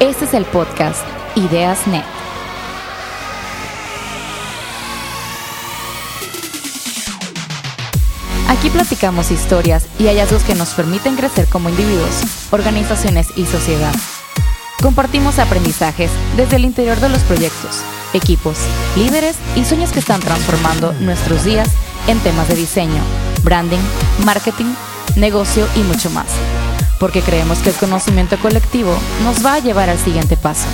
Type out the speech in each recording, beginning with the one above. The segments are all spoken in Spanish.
Este es el podcast Ideas Net. Aquí platicamos historias y hallazgos que nos permiten crecer como individuos, organizaciones y sociedad. Compartimos aprendizajes desde el interior de los proyectos, equipos, líderes y sueños que están transformando nuestros días en temas de diseño, branding, marketing, negocio y mucho más. Porque creemos que el conocimiento colectivo nos va a llevar al siguiente paso.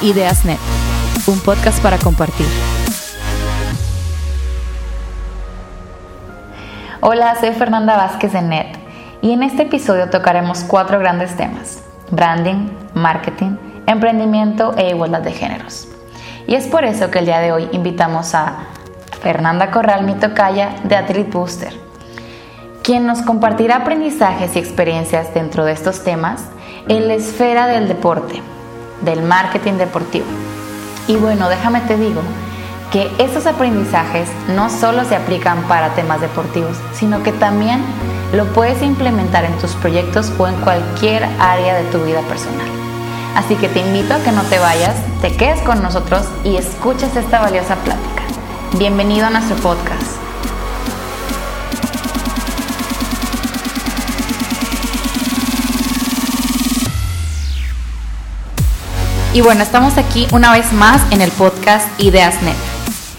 Ideas Net, un podcast para compartir. Hola, soy Fernanda Vázquez de NET y en este episodio tocaremos cuatro grandes temas, branding, marketing, emprendimiento e igualdad de géneros. Y es por eso que el día de hoy invitamos a Fernanda Corral Mitocaya de Athlete Booster, quien nos compartirá aprendizajes y experiencias dentro de estos temas en la esfera del deporte, del marketing deportivo. Y bueno, déjame te digo que estos aprendizajes no solo se aplican para temas deportivos, sino que también lo puedes implementar en tus proyectos o en cualquier área de tu vida personal. Así que te invito a que no te vayas, te quedes con nosotros y escuches esta valiosa plática. Bienvenido a nuestro podcast. Y bueno, estamos aquí una vez más en el podcast Ideas Net.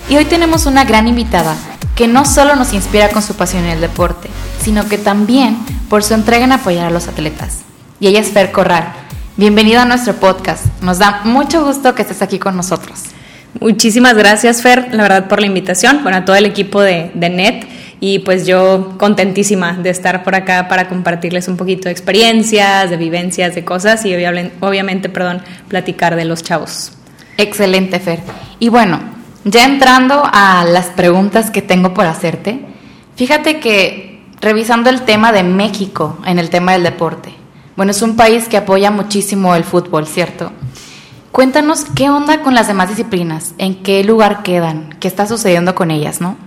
Y hoy tenemos una gran invitada que no solo nos inspira con su pasión en el deporte, sino que también por su entrega en apoyar a los atletas. Y ella es Fer Corral. Bienvenida a nuestro podcast. Nos da mucho gusto que estés aquí con nosotros. Muchísimas gracias, Fer, la verdad, por la invitación, bueno, a todo el equipo de, de NET y pues yo contentísima de estar por acá para compartirles un poquito de experiencias, de vivencias, de cosas y obviamente, perdón, platicar de los chavos. Excelente, Fer. Y bueno, ya entrando a las preguntas que tengo por hacerte, fíjate que revisando el tema de México en el tema del deporte, bueno, es un país que apoya muchísimo el fútbol, ¿cierto? Cuéntanos qué onda con las demás disciplinas, en qué lugar quedan, qué está sucediendo con ellas, ¿no?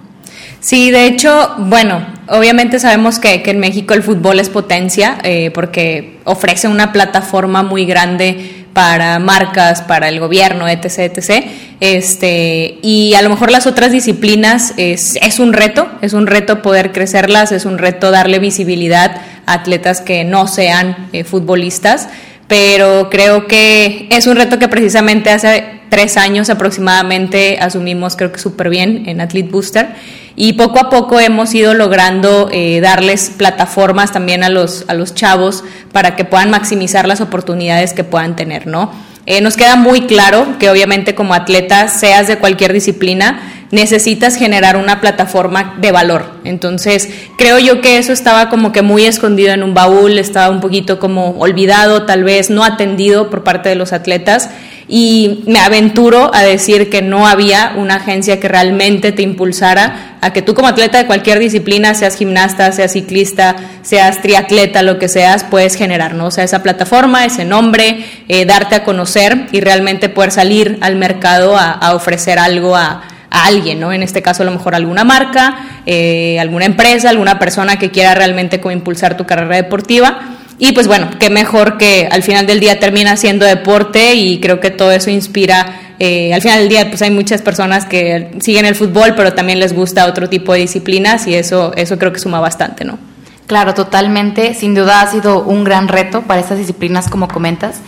Sí, de hecho, bueno, obviamente sabemos que, que en México el fútbol es potencia eh, porque ofrece una plataforma muy grande para marcas, para el gobierno, etc., etc. Este, y a lo mejor las otras disciplinas es, un reto, es un reto poder crecerlas, es un reto darle visibilidad a atletas que no sean eh, futbolistas, pero creo que es un reto que precisamente hace tres años aproximadamente asumimos creo que súper bien en Athlete Booster y poco a poco hemos ido logrando eh, darles plataformas también a los, a los chavos para que puedan maximizar las oportunidades que puedan tener, ¿no? Eh, nos queda muy claro que obviamente como atleta, seas de cualquier disciplina, necesitas generar una plataforma de valor. Entonces, creo yo que eso estaba como que muy escondido en un baúl, estaba un poquito como olvidado, tal vez no atendido por parte de los atletas. Y me aventuro a decir que no había una agencia que realmente te impulsara a que tú como atleta de cualquier disciplina, seas gimnasta, seas ciclista, seas triatleta, lo que seas, puedes generar, ¿no? O sea, esa plataforma, ese nombre, eh, darte a conocer y realmente poder salir al mercado a ofrecer algo a, alguien, ¿no? En este caso a lo mejor alguna marca, eh, alguna empresa, alguna persona que quiera realmente como impulsar tu carrera deportiva. Y pues bueno, qué mejor que al final del día termina siendo deporte y creo que todo eso inspira. Eh, al final del día pues hay muchas personas que siguen el fútbol, pero también les gusta otro tipo de disciplinas y eso, eso creo que suma bastante, ¿no? Claro, totalmente. Sin duda ha sido un gran reto para estas disciplinas como comentas.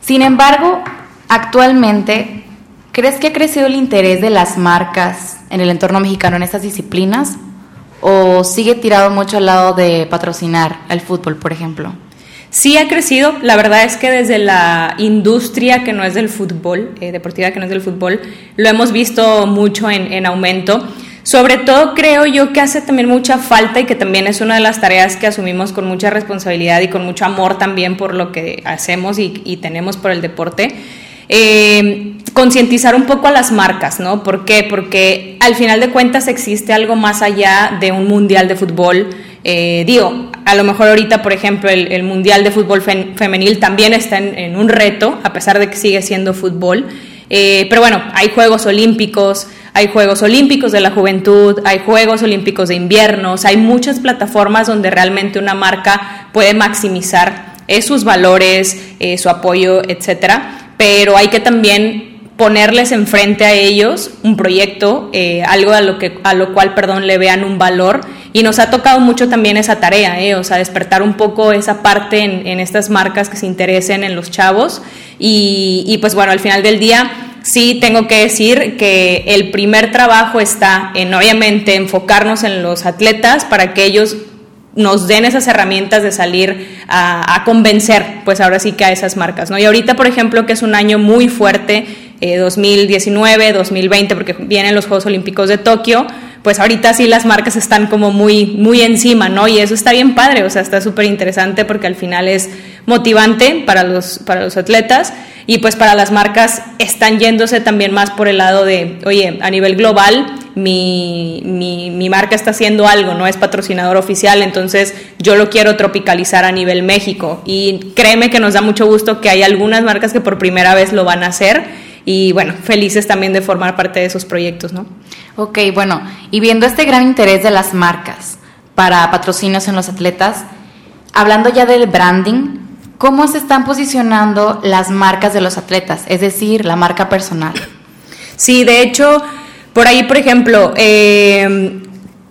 Sin embargo, actualmente ¿Crees que ha crecido el interés de las marcas en el entorno mexicano en estas disciplinas? ¿O sigue tirado mucho al lado de patrocinar el fútbol, por ejemplo? Sí ha crecido, la verdad es que desde la industria que no es del fútbol, eh, deportiva que no es del fútbol, lo hemos visto mucho en, en, aumento. Sobre todo creo yo que hace también mucha falta y que también es una de las tareas que asumimos con mucha responsabilidad y con mucho amor también por lo que hacemos y tenemos por el deporte eh, concientizar un poco a las marcas, ¿no? ¿Por qué? Porque al final de cuentas existe algo más allá de un mundial de fútbol. Eh, digo, a lo mejor ahorita, por ejemplo, el, mundial de fútbol femenil también está en, un reto, a pesar de que sigue siendo fútbol. Eh, pero bueno, hay Juegos Olímpicos, hay Juegos Olímpicos de la Juventud, hay Juegos Olímpicos de Invierno, hay muchas plataformas donde realmente una marca puede maximizar sus valores, su apoyo, etcétera, pero hay que también ponerles enfrente a ellos un proyecto, eh, algo a lo, que, a lo cual, perdón, le vean un valor. Y nos ha tocado mucho también esa tarea, eh, o sea, despertar un poco esa parte en, estas marcas que se interesen en los chavos. Y, y pues bueno, al final del día sí tengo que decir que el primer trabajo está en obviamente enfocarnos en los atletas para que ellos nos den esas herramientas de salir a, convencer, pues ahora sí que a esas marcas, ¿no? Y ahorita, por ejemplo, que es un año muy fuerte, 2019, eh, 2020, porque vienen los Juegos Olímpicos de Tokio, pues ahorita sí las marcas están como muy, muy encima, ¿no? Y eso está bien padre, o sea, está súper interesante porque al final es motivante para los, para los atletas y pues para las marcas están yéndose también más por el lado de, oye, a nivel global, mi, mi, mi, marca está haciendo algo, no es patrocinador oficial, entonces yo lo quiero tropicalizar a nivel México. Y créeme que nos da mucho gusto que hay algunas marcas que por primera vez lo van a hacer y bueno, felices también de formar parte de esos proyectos, ¿no? Ok, bueno, y viendo este gran interés de las marcas para patrocinios en los atletas, hablando ya del branding, ¿cómo se están posicionando las marcas de los atletas? Es decir, la marca personal. Sí, de hecho, por ahí, por ejemplo, eh,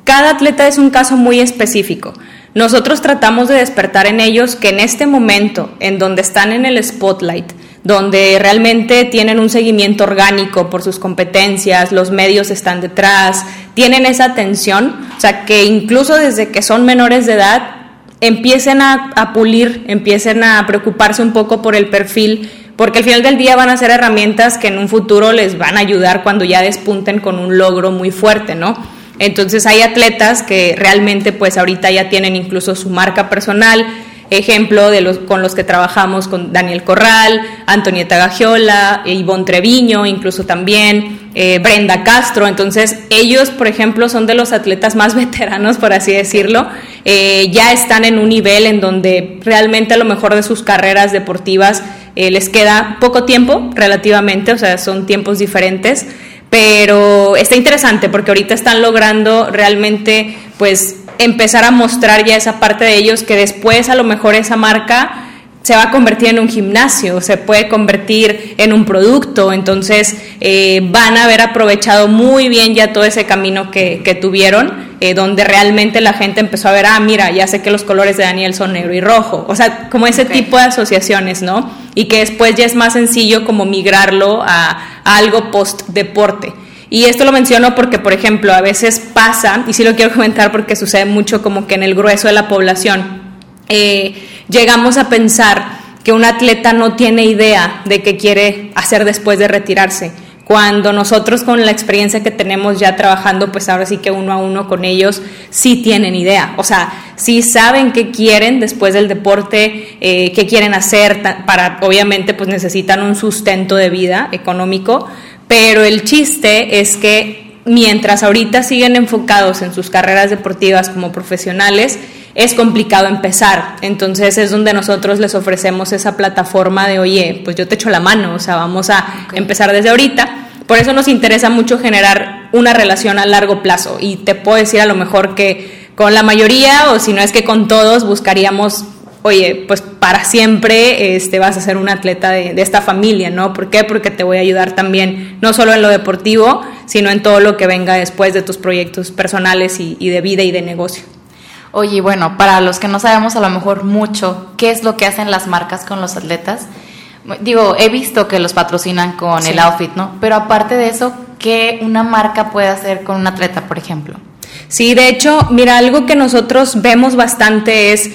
cada atleta es un caso muy específico. Nosotros tratamos de despertar en ellos que en este momento, en donde están en el spotlight, donde realmente tienen un seguimiento orgánico por sus competencias, los medios están detrás, tienen esa atención, o sea, que incluso desde que son menores de edad empiecen a, pulir, empiecen a preocuparse un poco por el perfil, porque al final del día van a ser herramientas que en un futuro les van a ayudar cuando ya despunten con un logro muy fuerte, ¿no? Entonces hay atletas que realmente pues ahorita ya tienen incluso su marca personal, ejemplo de los con los que trabajamos con Daniel Corral, Antonieta Gagiola, Ivonne Treviño, incluso también eh, Brenda Castro. Entonces, ellos, por ejemplo, son de los atletas más veteranos, por así decirlo. Eh, ya están en un nivel en donde realmente a lo mejor de sus carreras deportivas eh, les queda poco tiempo relativamente, o sea, son tiempos diferentes pero está interesante porque ahorita están logrando realmente pues empezar a mostrar ya esa parte de ellos que después a lo mejor esa marca se va a convertir en un gimnasio, se puede convertir en un producto, entonces eh, van a haber aprovechado muy bien ya todo ese camino que, tuvieron, eh, donde realmente la gente empezó a ver, ah, mira, ya sé que los colores de Daniel son negro y rojo, o sea, como ese tipo de asociaciones, ¿no? Y que después ya es más sencillo como migrarlo a, a algo post-deporte. Y esto lo menciono porque, por ejemplo, a veces pasa, y sí lo quiero comentar porque sucede mucho como que en el grueso de la población, eh, llegamos a pensar que un atleta no tiene idea de qué quiere hacer después de retirarse. Cuando nosotros con la experiencia que tenemos ya trabajando, pues ahora sí que uno a uno con ellos, sí tienen idea. O sea, sí saben qué quieren después del deporte, eh, qué quieren hacer, para, obviamente pues necesitan un sustento de vida económico, pero el chiste es que mientras ahorita siguen enfocados en sus carreras deportivas como profesionales, es complicado empezar. Entonces es donde nosotros les ofrecemos esa plataforma de, oye, pues yo te echo la mano, o sea, vamos a empezar desde ahorita. Por eso nos interesa mucho generar una relación a largo plazo y te puedo decir a lo mejor que con la mayoría o si no es que con todos buscaríamos oye, pues para siempre este, vas a ser un atleta de, esta familia, ¿no? ¿Por qué? Porque te voy a ayudar también, no solo en lo deportivo, sino en todo lo que venga después de tus proyectos personales y, de vida y de negocio. Oye, bueno, para los que no sabemos a lo mejor mucho, ¿qué es lo que hacen las marcas con los atletas? Digo, he visto que los patrocinan con el outfit, ¿no? Pero aparte de eso, ¿qué una marca puede hacer con un atleta, por ejemplo? Sí, de hecho, mira, algo que nosotros vemos bastante es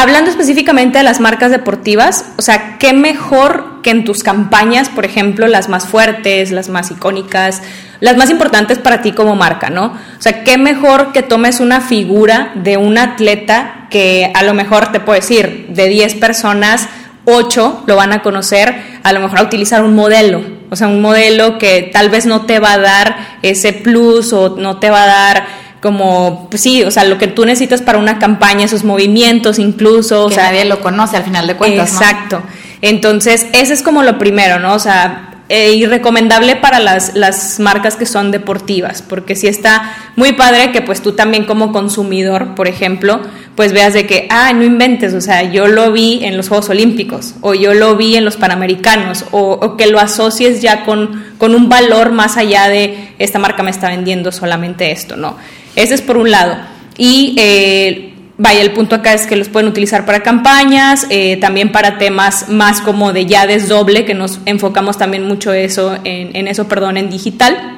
Hablando específicamente de las marcas deportivas, o sea, qué mejor que en tus campañas, por ejemplo, las más fuertes, las más icónicas, las más importantes para ti como marca, ¿no? O sea, qué mejor que tomes una figura de un atleta que a lo mejor te puedo decir, de 10 personas, 8 lo van a conocer, a lo mejor a utilizar un modelo, o sea, un modelo que tal vez no te va a dar ese plus o no te va a dar como, pues sí, o sea, lo que tú necesitas para una campaña, esos movimientos incluso. Que o sea, nadie lo conoce al final de cuentas. Exacto. Entonces, ese es como lo primero, ¿no? O sea, eh, y recomendable para las, las marcas que son deportivas, porque sí está muy padre que pues tú también como consumidor, por ejemplo, pues veas de que, ah, no inventes, o sea, yo lo vi en los Juegos Olímpicos, o yo lo vi en los Panamericanos, o, que lo asocies ya con, con un valor más allá de esta marca me está vendiendo solamente esto, ¿no? Ese es por un lado. Y eh, vaya, el punto acá es que los pueden utilizar para campañas, eh, también para temas más como de ya desdoble, que nos enfocamos también mucho eso en, eso, perdón, en digital.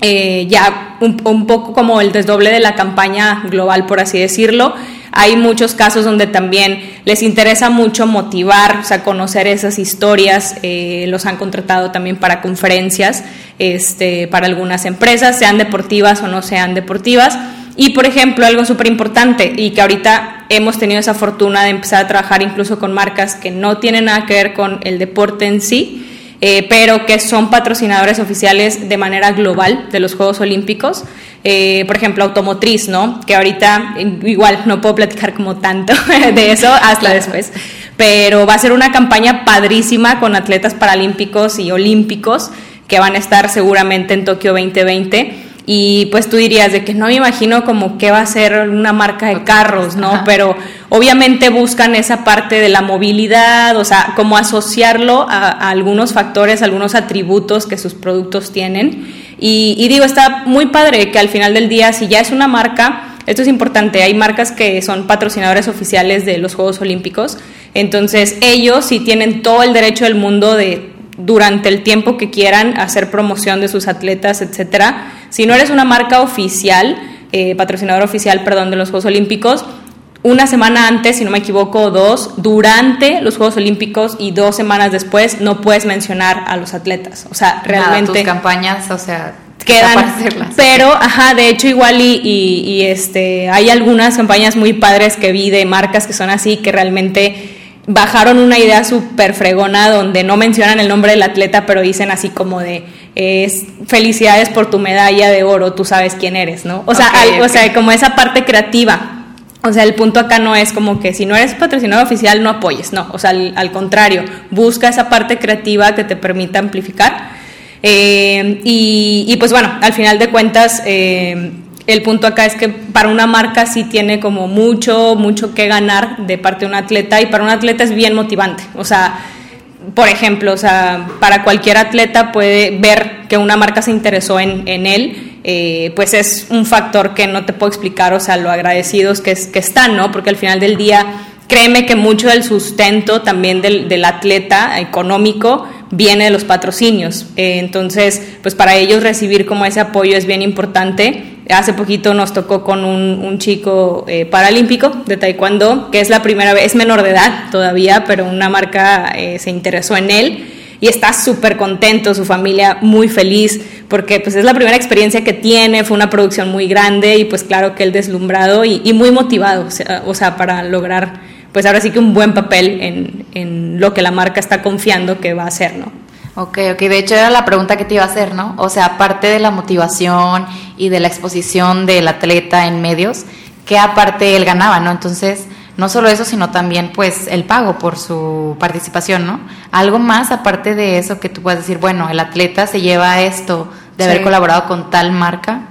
Eh, ya un, un, poco como el desdoble de la campaña global, por así decirlo. Hay muchos casos donde también les interesa mucho motivar, o sea, conocer esas historias. Eh, los han contratado también para conferencias, este, para algunas empresas, sean deportivas o no sean deportivas. Y por ejemplo, algo súper importante y que ahorita hemos tenido esa fortuna de empezar a trabajar incluso con marcas que no tienen nada que ver con el deporte en sí, eh, pero que son patrocinadores oficiales de manera global de los Juegos Olímpicos. Eh, por ejemplo, automotriz, ¿no? Que ahorita igual no puedo platicar como tanto de eso hasta después, pero va a ser una campaña padrísima con atletas paralímpicos y olímpicos que van a estar seguramente en Tokio 2020 y pues tú dirías de que no me imagino como que va a ser una marca de carros, ¿no? Pero obviamente buscan esa parte de la movilidad, o sea, como asociarlo a, algunos factores, algunos atributos que sus productos tienen. Y, y, digo, está muy padre que al final del día, si ya es una marca, esto es importante, hay marcas que son patrocinadores oficiales de los Juegos Olímpicos, entonces ellos sí tienen todo el derecho del mundo de durante el tiempo que quieran hacer promoción de sus atletas, etcétera. Si no eres una marca oficial, eh, patrocinador oficial, perdón, de los Juegos Olímpicos, una semana antes, si no me equivoco, dos, durante los Juegos Olímpicos y dos semanas después, no puedes mencionar a los atletas. O sea, realmente. tus campañas, o sea, quedan. Pero, ajá, de hecho, igual y, y, este, hay algunas campañas muy padres que vi de marcas que son así, que realmente bajaron una idea súper fregona donde no mencionan el nombre del atleta, pero dicen así como de es felicidades por tu medalla de oro, tú sabes quién eres, ¿no? O sea, o sea, como esa parte creativa. O sea, el punto acá no es como que si no eres patrocinador oficial no apoyes, no. O sea, al, contrario, busca esa parte creativa que te permita amplificar. Eh, y, pues bueno, al final de cuentas, eh, el punto acá es que para una marca sí tiene como mucho, mucho que ganar de parte de un atleta y para un atleta es bien motivante. O sea, por ejemplo, o sea, para cualquier atleta puede ver que una marca se interesó en, él, eh, pues es un factor que no te puedo explicar, o sea, lo agradecidos que, que están, ¿no? Porque al final del día, créeme que mucho del sustento también del, del atleta económico viene de los patrocinios. Eh, entonces, pues para ellos recibir como ese apoyo es bien importante Hace poquito nos tocó con un, chico eh, paralímpico de taekwondo, que es la primera vez, es menor de edad todavía, pero una marca eh, se interesó en él y está súper contento, su familia muy feliz, porque pues es la primera experiencia que tiene, fue una producción muy grande y pues claro que él deslumbrado y, muy motivado, o sea, para lograr pues ahora sí que un buen papel en, en lo que la marca está confiando que va a hacer, ¿no? Ok, ok, de hecho era la pregunta que te iba a hacer, ¿no? O sea, aparte de la motivación y de la exposición del atleta en medios, ¿qué aparte él ganaba, ¿no? Entonces, no solo eso, sino también pues el pago por su participación, ¿no? Algo más aparte de eso que tú puedes decir, bueno, el atleta se lleva esto de haber colaborado con tal marca.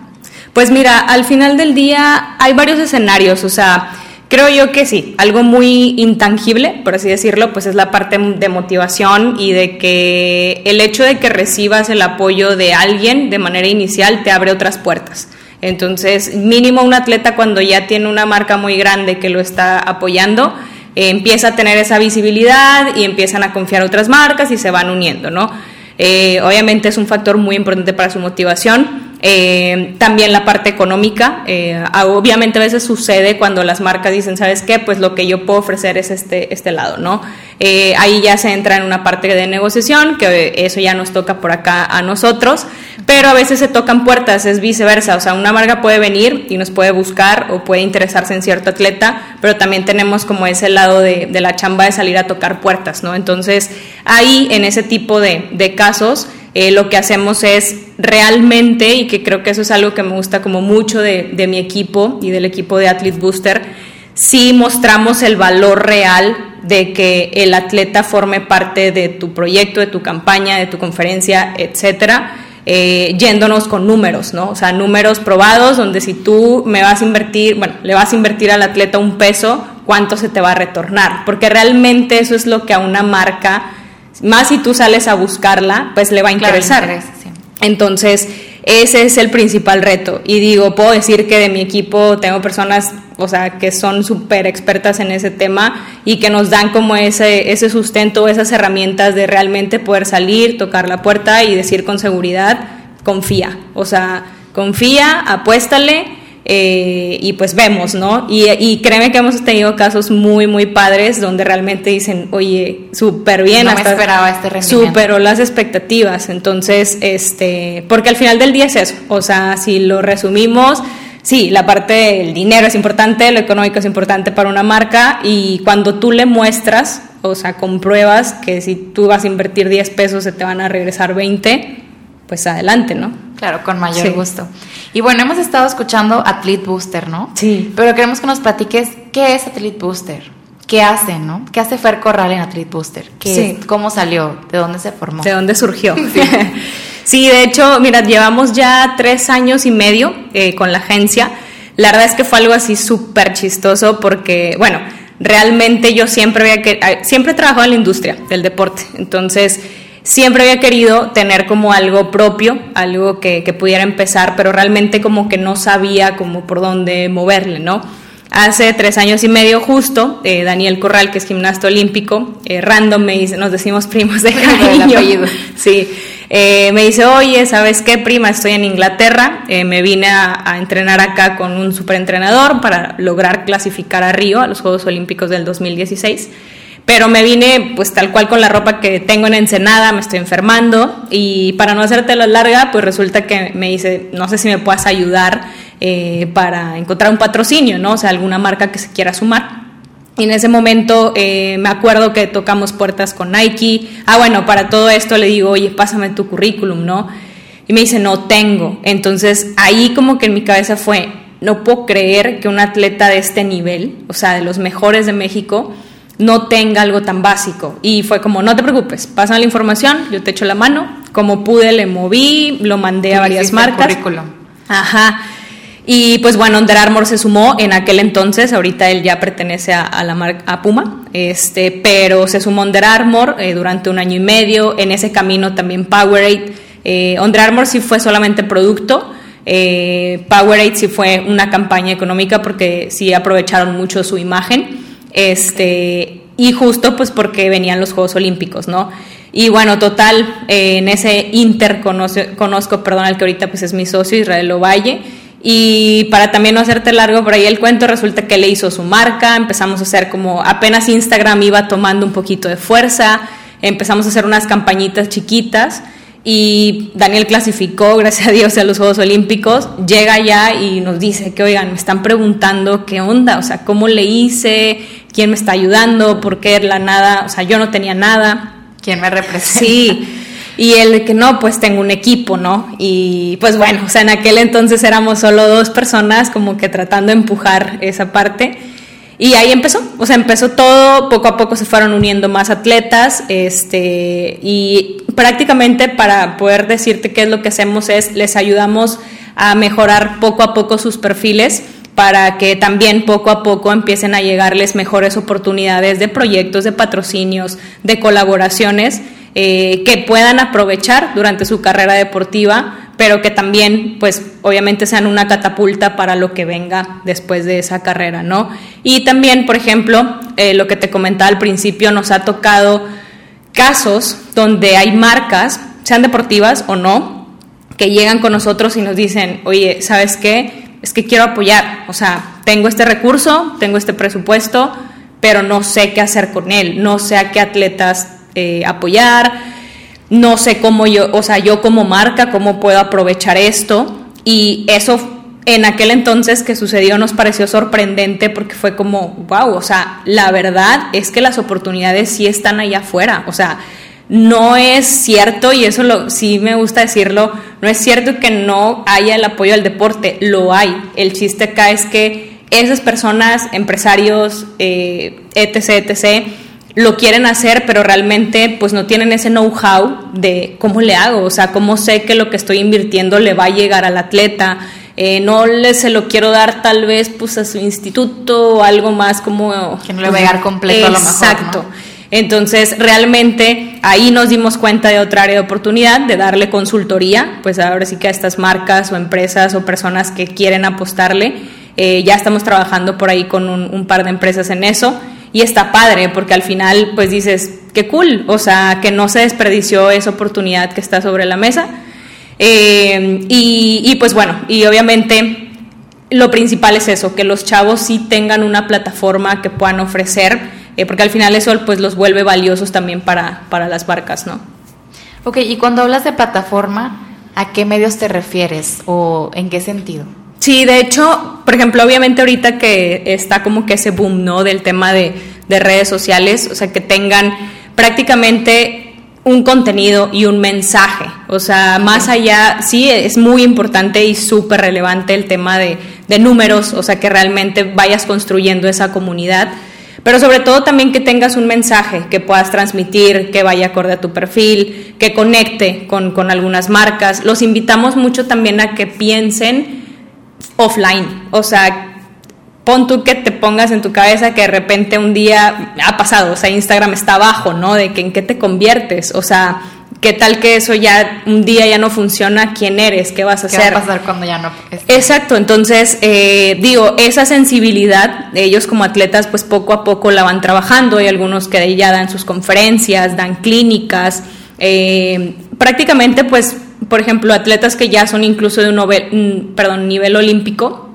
Pues mira, al final del día hay varios escenarios, o sea, Creo yo que sí, algo muy intangible, por así decirlo, pues es la parte de motivación y de que el hecho de que recibas el apoyo de alguien de manera inicial te abre otras puertas. Entonces, mínimo un atleta cuando ya tiene una marca muy grande que lo está apoyando, eh, empieza a tener esa visibilidad y empiezan a confiar otras marcas y se van uniendo, ¿no? Eh, obviamente es un factor muy importante para su motivación. Eh, también la parte económica, eh, obviamente a veces sucede cuando las marcas dicen, ¿sabes qué? Pues lo que yo puedo ofrecer es este, este lado, ¿no? Eh, ahí ya se entra en una parte de negociación, que eso ya nos toca por acá a nosotros, pero a veces se tocan puertas, es viceversa, o sea, una marca puede venir y nos puede buscar o puede interesarse en cierto atleta, pero también tenemos como ese lado de, la chamba de salir a tocar puertas, ¿no? Entonces, ahí en ese tipo de casos, eh, lo que hacemos es realmente, y que creo que eso es algo que me gusta como mucho de, de mi equipo y del equipo de Athlete Booster, sí mostramos el valor real de que el atleta forme parte de tu proyecto, de tu campaña, de tu conferencia, etcétera. eh, yéndonos con números, ¿no? O sea, números probados donde si tú me vas a invertir, bueno, le vas a invertir al atleta un peso, ¿cuánto se te va a retornar? Porque realmente eso es lo que a una marca, más si tú sales a buscarla, pues le va a interesar. Entonces, ese es el principal reto. Y digo, puedo decir que de mi equipo tengo personas, o sea, que son súper expertas en ese tema y que nos dan como ese, ese sustento, esas herramientas de realmente poder salir, tocar la puerta y decir con seguridad, confía. O sea, confía, apuéstale eh, y pues vemos, ¿no? Y, créeme que hemos tenido casos muy, muy padres donde realmente dicen, oye, súper bien. No me esperaba este rendimiento. Superó las expectativas. Entonces, este, porque al final del día es eso. O sea, si lo resumimos, sí, la parte del dinero es importante, lo económico es importante para una marca y cuando tú le muestras, o sea, compruebas que si tú vas a invertir 10 pesos se te van a regresar 20, pues adelante, ¿no? Claro, con mayor gusto. Y bueno, hemos estado escuchando Athlete Booster, ¿no? Sí. Pero queremos que nos platiques qué es Athlete Booster. ¿Qué hace, no? ¿Qué hace Fer Corral en Athlete Booster? ¿Qué ¿Cómo salió? ¿De dónde se formó? ¿De dónde surgió? Sí. de hecho, mira, llevamos ya tres años y medio eh, con la agencia. La verdad es que fue algo así súper chistoso porque, bueno, realmente yo siempre había que, siempre he trabajado en la industria del deporte. Entonces, siempre había querido tener como algo propio, algo que, pudiera empezar, pero realmente como que no sabía como por dónde moverle, ¿no? Hace tres años y medio justo, eh, Daniel Corral, que es gimnasta olímpico, eh, random me dice, nos decimos primos de cariño. Sí, eh, me dice, oye, ¿sabes qué, prima? Estoy en Inglaterra, me vine a, a, entrenar acá con un superentrenador para lograr clasificar a Río, a los Juegos Olímpicos del 2016 pero me vine pues tal cual con la ropa que tengo en Ensenada, me estoy enfermando y para no hacértelo larga, pues resulta que me dice, no sé si me puedas ayudar eh, para encontrar un patrocinio, ¿no? O sea, alguna marca que se quiera sumar. Y en ese momento eh, me acuerdo que tocamos puertas con Nike. Ah, bueno, para todo esto le digo, oye, pásame tu currículum, ¿no? Y me dice, no tengo. Entonces ahí como que en mi cabeza fue, no puedo creer que un atleta de este nivel, o sea, de los mejores de México, no tenga algo tan básico. Y fue como, no te preocupes, pasa la información, yo te echo la mano. Como pude, le moví, lo mandé a varias marcas. Currículum. Ajá. Y pues bueno, Under Armour se sumó en aquel entonces, ahorita él ya pertenece a, la marca a Puma, este, pero se sumó Under Armour eh, durante un año y medio, en ese camino también Powerade. Eh, Under Armour sí fue solamente producto, eh, Powerade sí fue una campaña económica porque sí aprovecharon mucho su imagen. Este, y justo pues porque venían los Juegos Olímpicos, ¿no? Y bueno, total, eh, en ese inter conozco, perdón, al que ahorita pues es mi socio, Israel Ovalle, y para también no hacerte largo por ahí el cuento, resulta que le hizo su marca, empezamos a hacer como, apenas Instagram iba tomando un poquito de fuerza, empezamos a hacer unas campañitas chiquitas, y Daniel clasificó, gracias a Dios, a los Juegos Olímpicos, llega ya y nos dice que, oigan, me están preguntando qué onda, o sea, cómo le hice, quién me está ayudando, por qué la nada, o sea, yo no tenía nada. ¿Quién me representa? Sí. Y él que no, pues tengo un equipo, ¿no? Y pues bueno, o sea, en aquel entonces éramos solo dos personas como que tratando de empujar esa parte. Y ahí empezó, o sea, empezó todo, poco a poco se fueron uniendo más atletas, este, y prácticamente para poder decirte qué es lo que hacemos es les ayudamos a mejorar poco a poco sus perfiles para que también poco a poco empiecen a llegarles mejores oportunidades de proyectos, de patrocinios, de colaboraciones eh, que puedan aprovechar durante su carrera deportiva pero que también, pues, obviamente sean una catapulta para lo que venga después de esa carrera, ¿no? Y también, por ejemplo, eh, lo que te comentaba al principio, nos ha tocado casos donde hay marcas, sean deportivas o no, que llegan con nosotros y nos dicen, oye, ¿sabes qué? Es que quiero apoyar, o sea, tengo este recurso, tengo este presupuesto, pero no sé qué hacer con él, no sé a qué atletas eh, apoyar, no sé cómo yo, o sea, yo como marca, cómo puedo aprovechar esto. Y eso en aquel entonces que sucedió nos pareció sorprendente porque fue como, wow, o sea, la verdad es que las oportunidades sí están allá afuera. O sea, no es cierto, y eso lo, sí me gusta decirlo, no es cierto que no haya el apoyo al deporte, lo hay. El chiste acá es que esas personas, empresarios, eh, etc., etc., lo quieren hacer, pero realmente pues no tienen ese know-how de cómo le hago, o sea, cómo sé que lo que estoy invirtiendo le va a llegar al atleta. Eh, no le se lo quiero dar tal vez pues a su instituto o algo más como que no le va a llegar completo exacto. a lo mejor exacto entonces realmente ahí nos dimos cuenta de otra área de oportunidad de darle consultoría pues ahora sí que a estas marcas o empresas o personas que quieren apostarle eh, ya estamos trabajando por ahí con un, un par de empresas en eso y está padre porque al final pues dices, qué cool, o sea, que no se desperdició esa oportunidad que está sobre la mesa. Eh, y, pues bueno, y obviamente lo principal es eso, que los chavos sí tengan una plataforma que puedan ofrecer, eh, porque al final eso pues los vuelve valiosos también para, para las barcas, ¿no? Ok, y cuando hablas de plataforma, ¿a qué medios te refieres o en qué sentido? Sí, de hecho, por ejemplo, obviamente ahorita que está como que ese boom, ¿no? Del tema de, de redes sociales, o sea, que tengan prácticamente un contenido y un mensaje. O sea, más allá, sí, es muy importante y súper relevante el tema de, de, números, o sea, que realmente vayas construyendo esa comunidad, pero sobre todo también que tengas un mensaje que puedas transmitir, que vaya acorde a tu perfil, que conecte con, con algunas marcas. Los invitamos mucho también a que piensen offline. O sea, pon tú que te pongas en tu cabeza que de repente un día ha pasado, o sea, Instagram está abajo, ¿no? De que en qué te conviertes, o sea, qué tal que eso ya un día ya no funciona, quién eres, qué vas a ¿Qué hacer. va a pasar cuando ya no? esté? Exacto, entonces eh, digo, esa sensibilidad, ellos como atletas pues poco a poco la van trabajando, hay algunos que ya dan sus conferencias, dan clínicas, eh, prácticamente pues por ejemplo, atletas que ya son incluso de un nivel, perdón, nivel olímpico,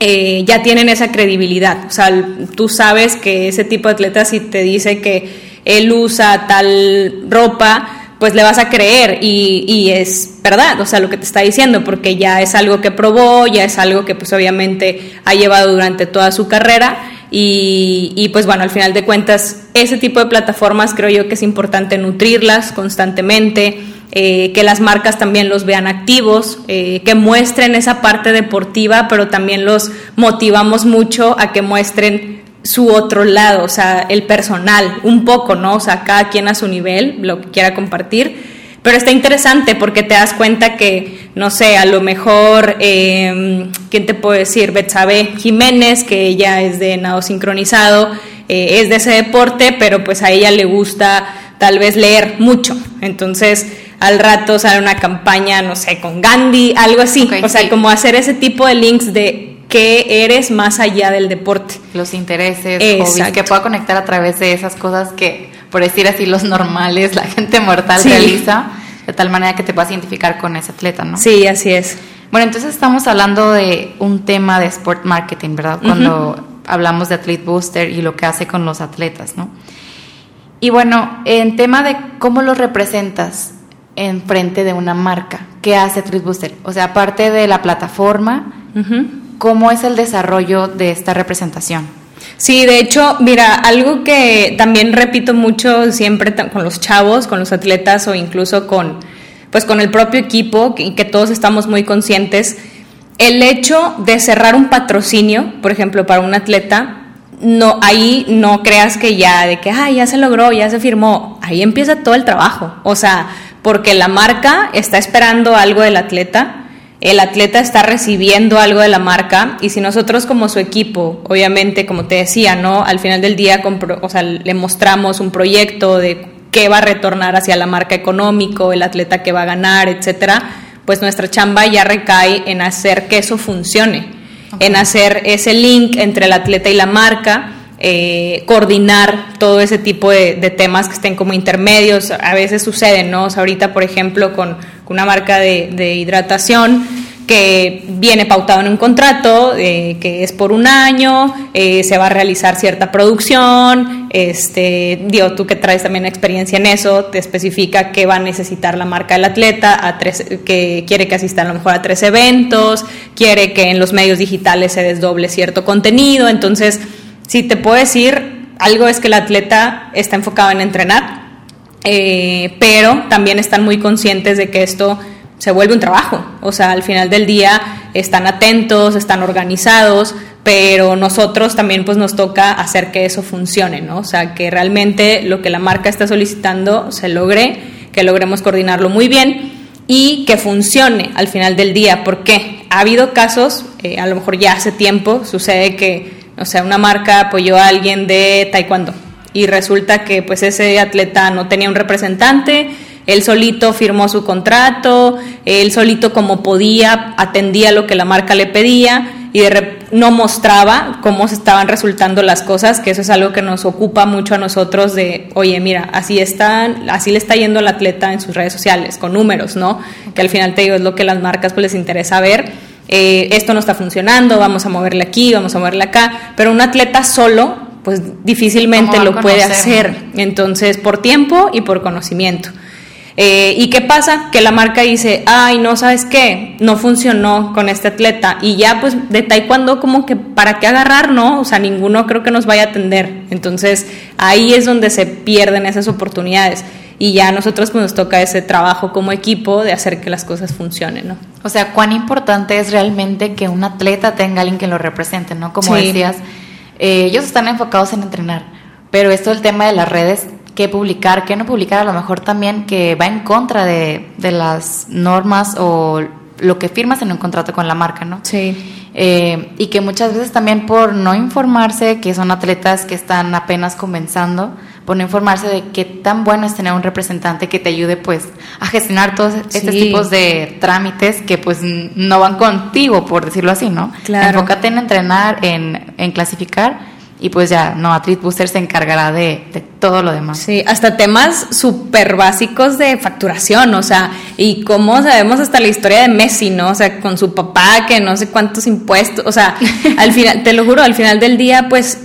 eh, ya tienen esa credibilidad. O sea, tú sabes que ese tipo de atleta si te dice que él usa tal ropa, pues le vas a creer y, y, es verdad, o sea, lo que te está diciendo, porque ya es algo que probó, ya es algo que pues obviamente ha llevado durante toda su carrera y, y pues bueno, al final de cuentas, ese tipo de plataformas creo yo que es importante nutrirlas constantemente eh, que las marcas también los vean activos, eh, que muestren esa parte deportiva, pero también los motivamos mucho a que muestren su otro lado, o sea, el personal, un poco, ¿no? O sea, cada quien a su nivel, lo que quiera compartir. Pero está interesante porque te das cuenta que, no sé, a lo mejor, eh, ¿quién te puedo decir? Betsabe Jiménez, que ella es de nado sincronizado, eh, es de ese deporte, pero pues a ella le gusta tal vez leer mucho. Entonces, al rato sale una campaña, no sé, con Gandhi, algo así. Okay, o sea, sí. como hacer ese tipo de links de qué eres más allá del deporte. Los intereses, hobbies, que pueda conectar a través de esas cosas que, por decir así, los normales, la gente mortal Sí. realiza, de tal manera que te puedas identificar con ese atleta, ¿no? Sí, así es. Bueno, entonces estamos hablando de un tema de sport marketing, ¿verdad? Cuando hablamos de Athlete Booster y lo que hace con los atletas, ¿no? Y bueno, en tema de cómo los representas en frente de una marca, ¿qué hace Booster? O sea, aparte de la plataforma, Ujú. ¿cómo es el desarrollo de esta representación? Sí, de hecho, mira, algo que también repito mucho siempre con los chavos, con los atletas o incluso con, pues con el propio equipo y que todos estamos muy conscientes, el hecho de cerrar un patrocinio, por ejemplo, para un atleta, no, ahí no creas que ya, de que, ah, ya se logró, ya se firmó, ahí empieza todo el trabajo, o sea, porque la marca está esperando algo del atleta, el atleta está recibiendo algo de la marca y si nosotros como su equipo, obviamente, como te decía, ¿no? Al final del día, o sea, le mostramos un proyecto de qué va a retornar hacia la marca económico, el atleta que va a ganar, etcétera, pues nuestra chamba ya recae en hacer que eso funcione, en hacer ese link entre el atleta y la marca, eh, coordinar todo ese tipo de, temas que estén como intermedios. A veces suceden, ¿no? O sea, ahorita, por ejemplo, con, una marca de, hidratación que viene pautado en un contrato, eh, que es por un año, eh, se va a realizar cierta producción, este, digo, tú que traes también experiencia en eso, te especifica qué va a necesitar la marca del atleta, a tres, que quiere que asista a lo mejor a tres eventos, quiere que en los medios digitales se desdoble cierto contenido, entonces, si te puedo decir, algo es que el atleta está enfocado en entrenar, eh, pero también están muy conscientes de que esto se vuelve un trabajo. O sea, al final del día están atentos, están organizados, pero nosotros también pues nos toca hacer que eso funcione, ¿no? O sea, que realmente lo que la marca está solicitando se logre, que logremos coordinarlo muy bien y que funcione al final del día. porque Ha habido casos, eh, a lo mejor ya hace tiempo, sucede que, o sea, una marca apoyó a alguien de taekwondo y resulta que pues ese atleta no tenía un representante, él solito firmó su contrato, él solito como podía atendía lo que la marca le pedía y no mostraba cómo se estaban resultando las cosas, que eso es algo que nos ocupa mucho a nosotros de, oye, mira, así están, así le está yendo el atleta en sus redes sociales, con números, ¿no? Que al final te digo, es lo que las marcas pues les interesa ver. Eh, esto no está funcionando, vamos a moverle aquí, vamos a moverle acá, pero un atleta solo, pues difícilmente lo puede hacer. Entonces, por tiempo y por conocimiento. Eh, ¿Y qué pasa? Que la marca dice, ay, no, ¿sabes qué? No funcionó con este atleta. Y ya, pues, de taekwondo, como que, ¿para qué agarrar, no? O sea, ninguno creo que nos vaya a atender. Entonces, ahí es donde se pierden esas oportunidades. Y ya a nosotros pues, nos toca ese trabajo como equipo de hacer que las cosas funcionen, ¿no? O sea, cuán importante es realmente que un atleta tenga alguien que lo represente, ¿no? Como decías, eh, ellos están enfocados en entrenar, pero esto el tema de las redes qué publicar, qué no publicar, a lo mejor también que va en contra de, de las normas o lo que firmas en un contrato con la marca, ¿no? Sí. Eh, y que muchas veces también por no informarse, que son atletas que están apenas comenzando, por no informarse de qué tan bueno es tener un representante que te ayude pues a gestionar todos estos tipos de trámites que pues no van contigo, por decirlo así, ¿no? Claro. Enfócate en entrenar, en, en clasificar y pues ya, no, Athlete Booster se encargará de, de todo lo demás. Sí, hasta temas súper básicos de facturación, o sea, y cómo sabemos hasta la historia de Messi, ¿no? O sea, con su papá, que no sé cuántos impuestos, o sea, al final, te lo juro, al final del día, pues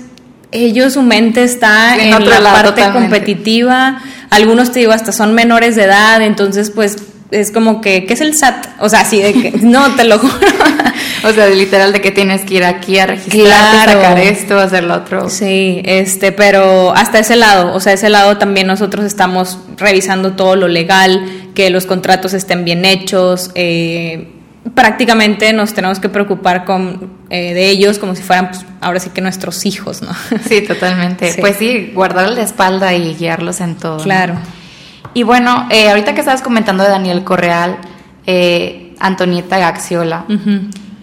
ellos, su mente está en, la parte competitiva, algunos te digo, hasta son menores de edad, entonces pues es como que, ¿qué es el SAT? O sea, así de que, no, te lo juro. o sea, literal de que tienes que ir aquí a registrar, sacar esto, hacer lo otro. Sí, este, pero hasta ese lado, o sea, ese lado también nosotros estamos revisando todo lo legal, que los contratos estén bien hechos, eh, prácticamente nos tenemos que preocupar con, eh, de ellos como si fueran, pues, ahora sí que nuestros hijos, ¿no? Sí, totalmente. Pues sí, guardar la espalda y guiarlos en todo. Claro. Y bueno, eh, ahorita que estabas comentando de Daniel Correal, eh, Antonieta Gaxiola,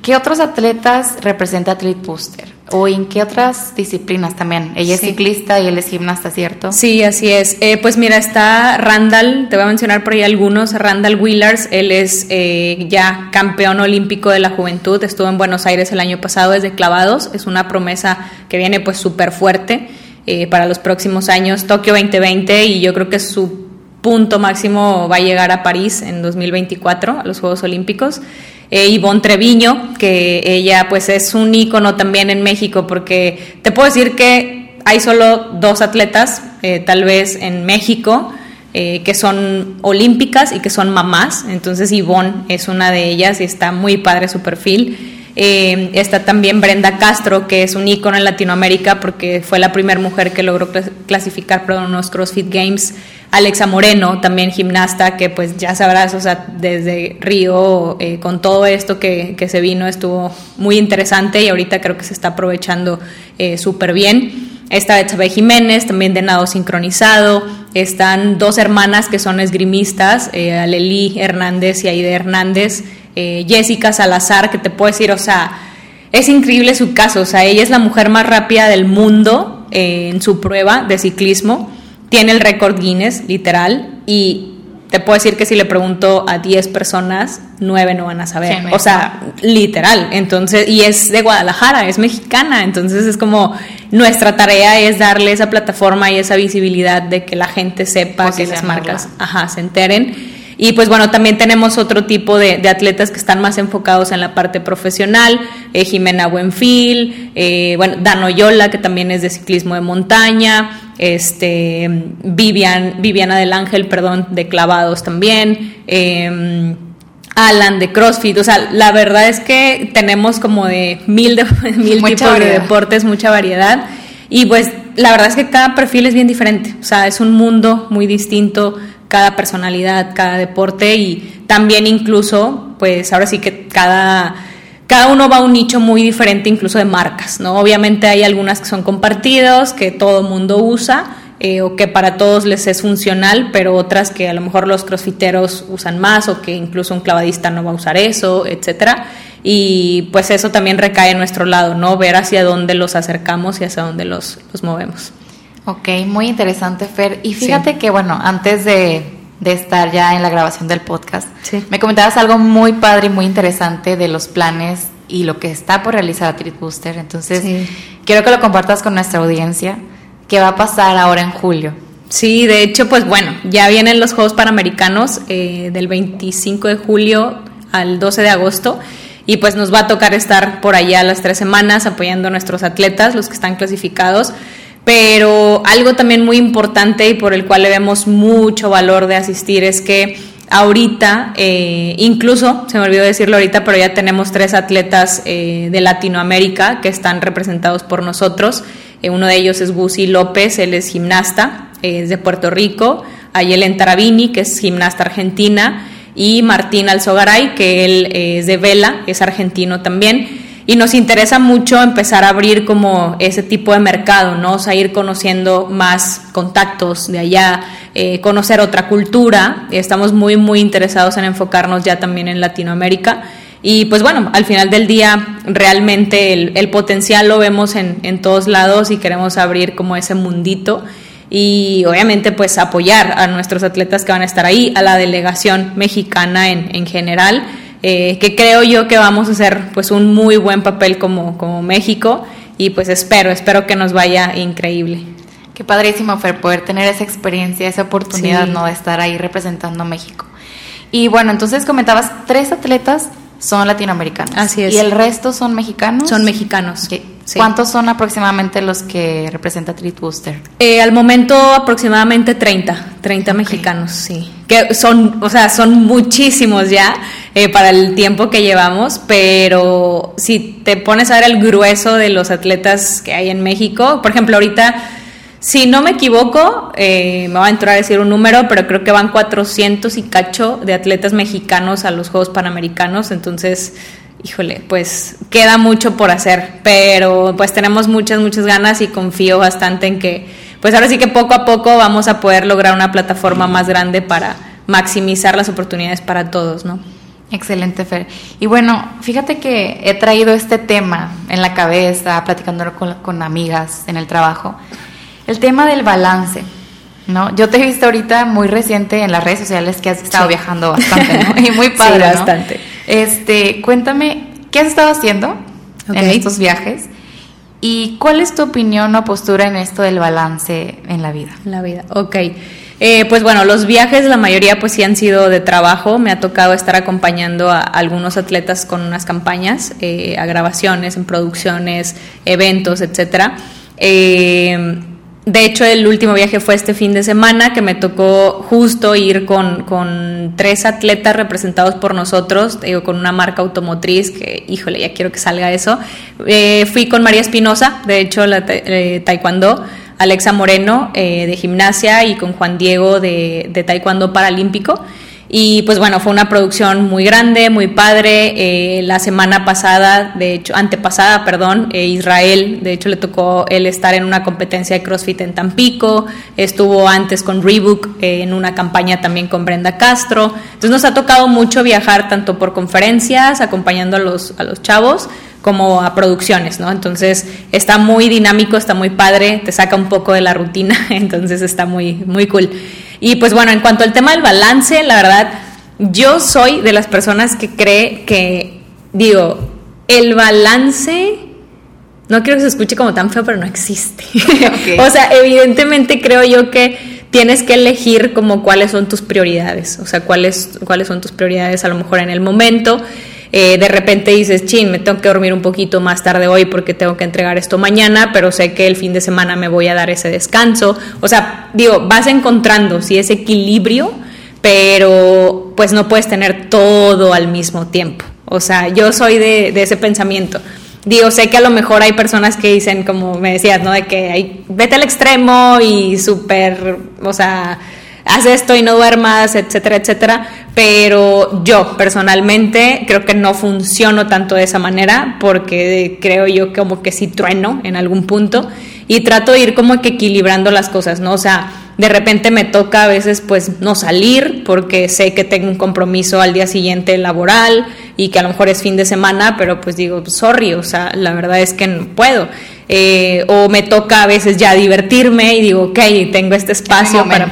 ¿qué otros atletas representa Athlete Booster? ¿O en qué otras disciplinas también? Ella es ciclista y él es gimnasta, ¿cierto? Sí, así es. Eh, pues mira, está Randall, te voy a mencionar por ahí algunos. Randall Willars, él es ya campeón olímpico de la juventud, estuvo en Buenos Aires el año pasado desde clavados, es una promesa que viene pues súper fuerte para los próximos años, Tokio 2020 y yo creo que su punto máximo va a llegar a París en 2024, a los Juegos Olímpicos. Eh, Ivonne Treviño, que ella pues es un ícono también en México, porque te puedo decir que hay solo dos atletas, eh, tal vez en México, eh, que son olímpicas y que son mamás. Entonces Ivonne es una de ellas y está muy padre su perfil. Eh, está también Brenda Castro, que es un ícono en Latinoamérica porque fue la primera mujer que logró clasificar para unos CrossFit Games. Alexa Moreno, también gimnasta, que pues ya sabrás, o sea, desde Río, eh, con todo esto que, se vino, estuvo muy interesante y ahorita creo que se está aprovechando eh, súper bien. Está Betsabe Jiménez, también de nado sincronizado. Están dos hermanas que son esgrimistas, Aleli Hernández y Aide Hernández. Eh, Jessica Salazar, que te puedo decir, o sea, es increíble su caso, o sea, ella es la mujer más rápida del mundo eh, en su prueba de ciclismo, tiene el récord Guinness, literal, y te puedo decir que si le pregunto a 10 personas, 9 no van a saber. o sea, literal. Entonces, y es de Guadalajara, es mexicana. Entonces es como nuestra tarea es darle esa plataforma y esa visibilidad de que la gente sepa que esas marcas ajá, se enteren. Y pues bueno, también tenemos otro tipo de, atletas que están más enfocados en la parte profesional, eh, Jimena Buenfil, eh, bueno, Dan Yola, que también es de ciclismo de montaña, este, Vivian, Viviana del Ángel, perdón, de clavados también, em, Alan de CrossFit, o sea, la verdad es que tenemos como de mil, de, mil tipos de deportes, mucha variedad. Y pues la verdad es que cada perfil es bien diferente, o sea, es un mundo muy distinto, cada personalidad, cada deporte y también incluso, pues ahora sí que cada cada uno va a un nicho muy diferente incluso de marcas, ¿no? Obviamente hay algunas que son compartidos, que todo mundo usa, eh, o que para todos les es funcional, pero otras que a lo mejor los crossfiteros usan más o que incluso un clavadista no va a usar eso, etcétera. Y pues eso también recae en nuestro lado, ¿no? Ver hacia dónde los acercamos y hacia dónde los, los movemos. Ok, muy interesante, Fer. Y fíjate que, bueno, antes de, de, estar ya en la grabación del podcast, me comentabas algo muy padre y muy interesante de los planes y lo que está por realizar a Treat Booster. Entonces, quiero que lo compartas con nuestra audiencia. ¿Qué va a pasar ahora en julio? Sí, de hecho, pues bueno, ya vienen los Juegos Panamericanos eh, del 25 de julio al 12 de agosto y pues nos va a tocar estar por allá las tres semanas apoyando a nuestros atletas, los que están clasificados pero algo también muy importante y por el cual le vemos mucho valor de asistir es que ahorita, eh, incluso, se me olvidó decirlo ahorita, pero ya tenemos tres atletas eh, de Latinoamérica que están representados por nosotros. Eh, uno de ellos es Gusi López, él es gimnasta, es de Puerto Rico. Ayelen Tarabini, que es gimnasta argentina. Y Martín Alzogaray, que él es de Vela, es argentino también y nos interesa mucho empezar a abrir como ese tipo de mercado, ¿no? O sea, ir conociendo más contactos de allá, eh, conocer otra cultura. Estamos muy, muy interesados en enfocarnos ya también en Latinoamérica. Y pues bueno, al final del día realmente el, potencial lo vemos en, en, todos lados y queremos abrir como ese mundito y obviamente pues apoyar a nuestros atletas que van a estar ahí, a la delegación mexicana en, en general eh, que creo yo que vamos a hacer pues un muy buen papel como, como México y pues espero, espero que nos vaya increíble. Qué padrísimo, Fer, poder tener esa experiencia, esa oportunidad, ¿no? De estar ahí representando a México. Y bueno, entonces comentabas, tres atletas son latinoamericanos. Así es. ¿Y el resto son mexicanos? Son mexicanos. ¿Cuántos son aproximadamente los que representa Treat Booster? Eh, al momento aproximadamente 30, 30 mexicanos, sí. Que son, o sea, son muchísimos ya eh, para el tiempo que llevamos, pero si te pones a ver el grueso de los atletas que hay en México, por ejemplo, ahorita si no me equivoco, eh, me va a entrar a decir un número, pero creo que van 400 y cacho de atletas mexicanos a los Juegos Panamericanos, entonces, híjole, pues queda mucho por hacer, pero pues tenemos muchas, muchas ganas y confío bastante en que, pues ahora sí que poco a poco vamos a poder lograr una plataforma más grande para maximizar las oportunidades para todos, ¿no? Excelente, Fer. Y bueno, fíjate que he traído este tema en la cabeza, platicándolo con, con amigas en el trabajo el tema del balance, ¿no? Yo te he visto ahorita muy reciente en las redes sociales que has estado viajando bastante, ¿no? Y muy padre, sí, bastante. Este, cuéntame, ¿qué has estado haciendo en estos viajes? ¿Y cuál es tu opinión o postura en esto del balance en la vida? En la vida, ok. Eh, pues bueno, los viajes, la mayoría pues sí han sido de trabajo. Me ha tocado estar acompañando a algunos atletas con unas campañas, eh, a grabaciones, en producciones, eventos, etcétera. Eh, de hecho, el último viaje fue este fin de semana, que me tocó justo ir con, tres atletas representados por nosotros, digo, con una marca automotriz, que híjole, ya quiero que salga eso. Eh, fui con María Espinosa, de hecho, la eh, taekwondo, Alexa Moreno eh, de gimnasia y con Juan Diego de, de taekwondo paralímpico. Y pues bueno, fue una producción muy grande, muy padre. Eh, la semana pasada, de hecho, antepasada, perdón, eh, Israel, de hecho le tocó él estar en una competencia de CrossFit en Tampico, estuvo antes con Reebok eh, en una campaña también con Brenda Castro. Entonces nos ha tocado mucho viajar tanto por conferencias, acompañando a los, a los chavos, como a producciones, ¿no? Entonces está muy dinámico, está muy padre, te saca un poco de la rutina, entonces está muy, muy cool. Y pues bueno, en cuanto al tema del balance, la verdad, yo soy de las personas que cree que, digo, el balance, no quiero que se escuche como tan feo, pero no existe. o sea, evidentemente creo yo que tienes que elegir como cuáles son tus prioridades, o sea, cuáles, cuáles son tus prioridades a lo mejor en el momento. Eh, de repente dices, chin, me tengo que dormir un poquito más tarde hoy porque tengo que entregar esto mañana, pero sé que el fin de semana me voy a dar ese descanso. O sea, digo, vas encontrando si ese equilibrio, pero pues no puedes tener todo al mismo tiempo. O sea, yo soy de, de ese pensamiento. Digo, sé que a lo mejor hay personas que dicen, como me decías, ¿no? De que hay, vete al extremo y súper, o sea, haz esto y no duermas, etcétera, etcétera. Pero yo personalmente creo que no funciono tanto de esa manera porque creo yo como que sí trueno en algún punto y trato de ir como que equilibrando las cosas, ¿no? O sea, de repente me toca a veces pues no salir porque sé que tengo un compromiso al día siguiente laboral y que a lo mejor es fin de semana, pero pues digo, sorry, o sea, la verdad es que no puedo. Eh, o me toca a veces ya divertirme y digo, ok, tengo este espacio para...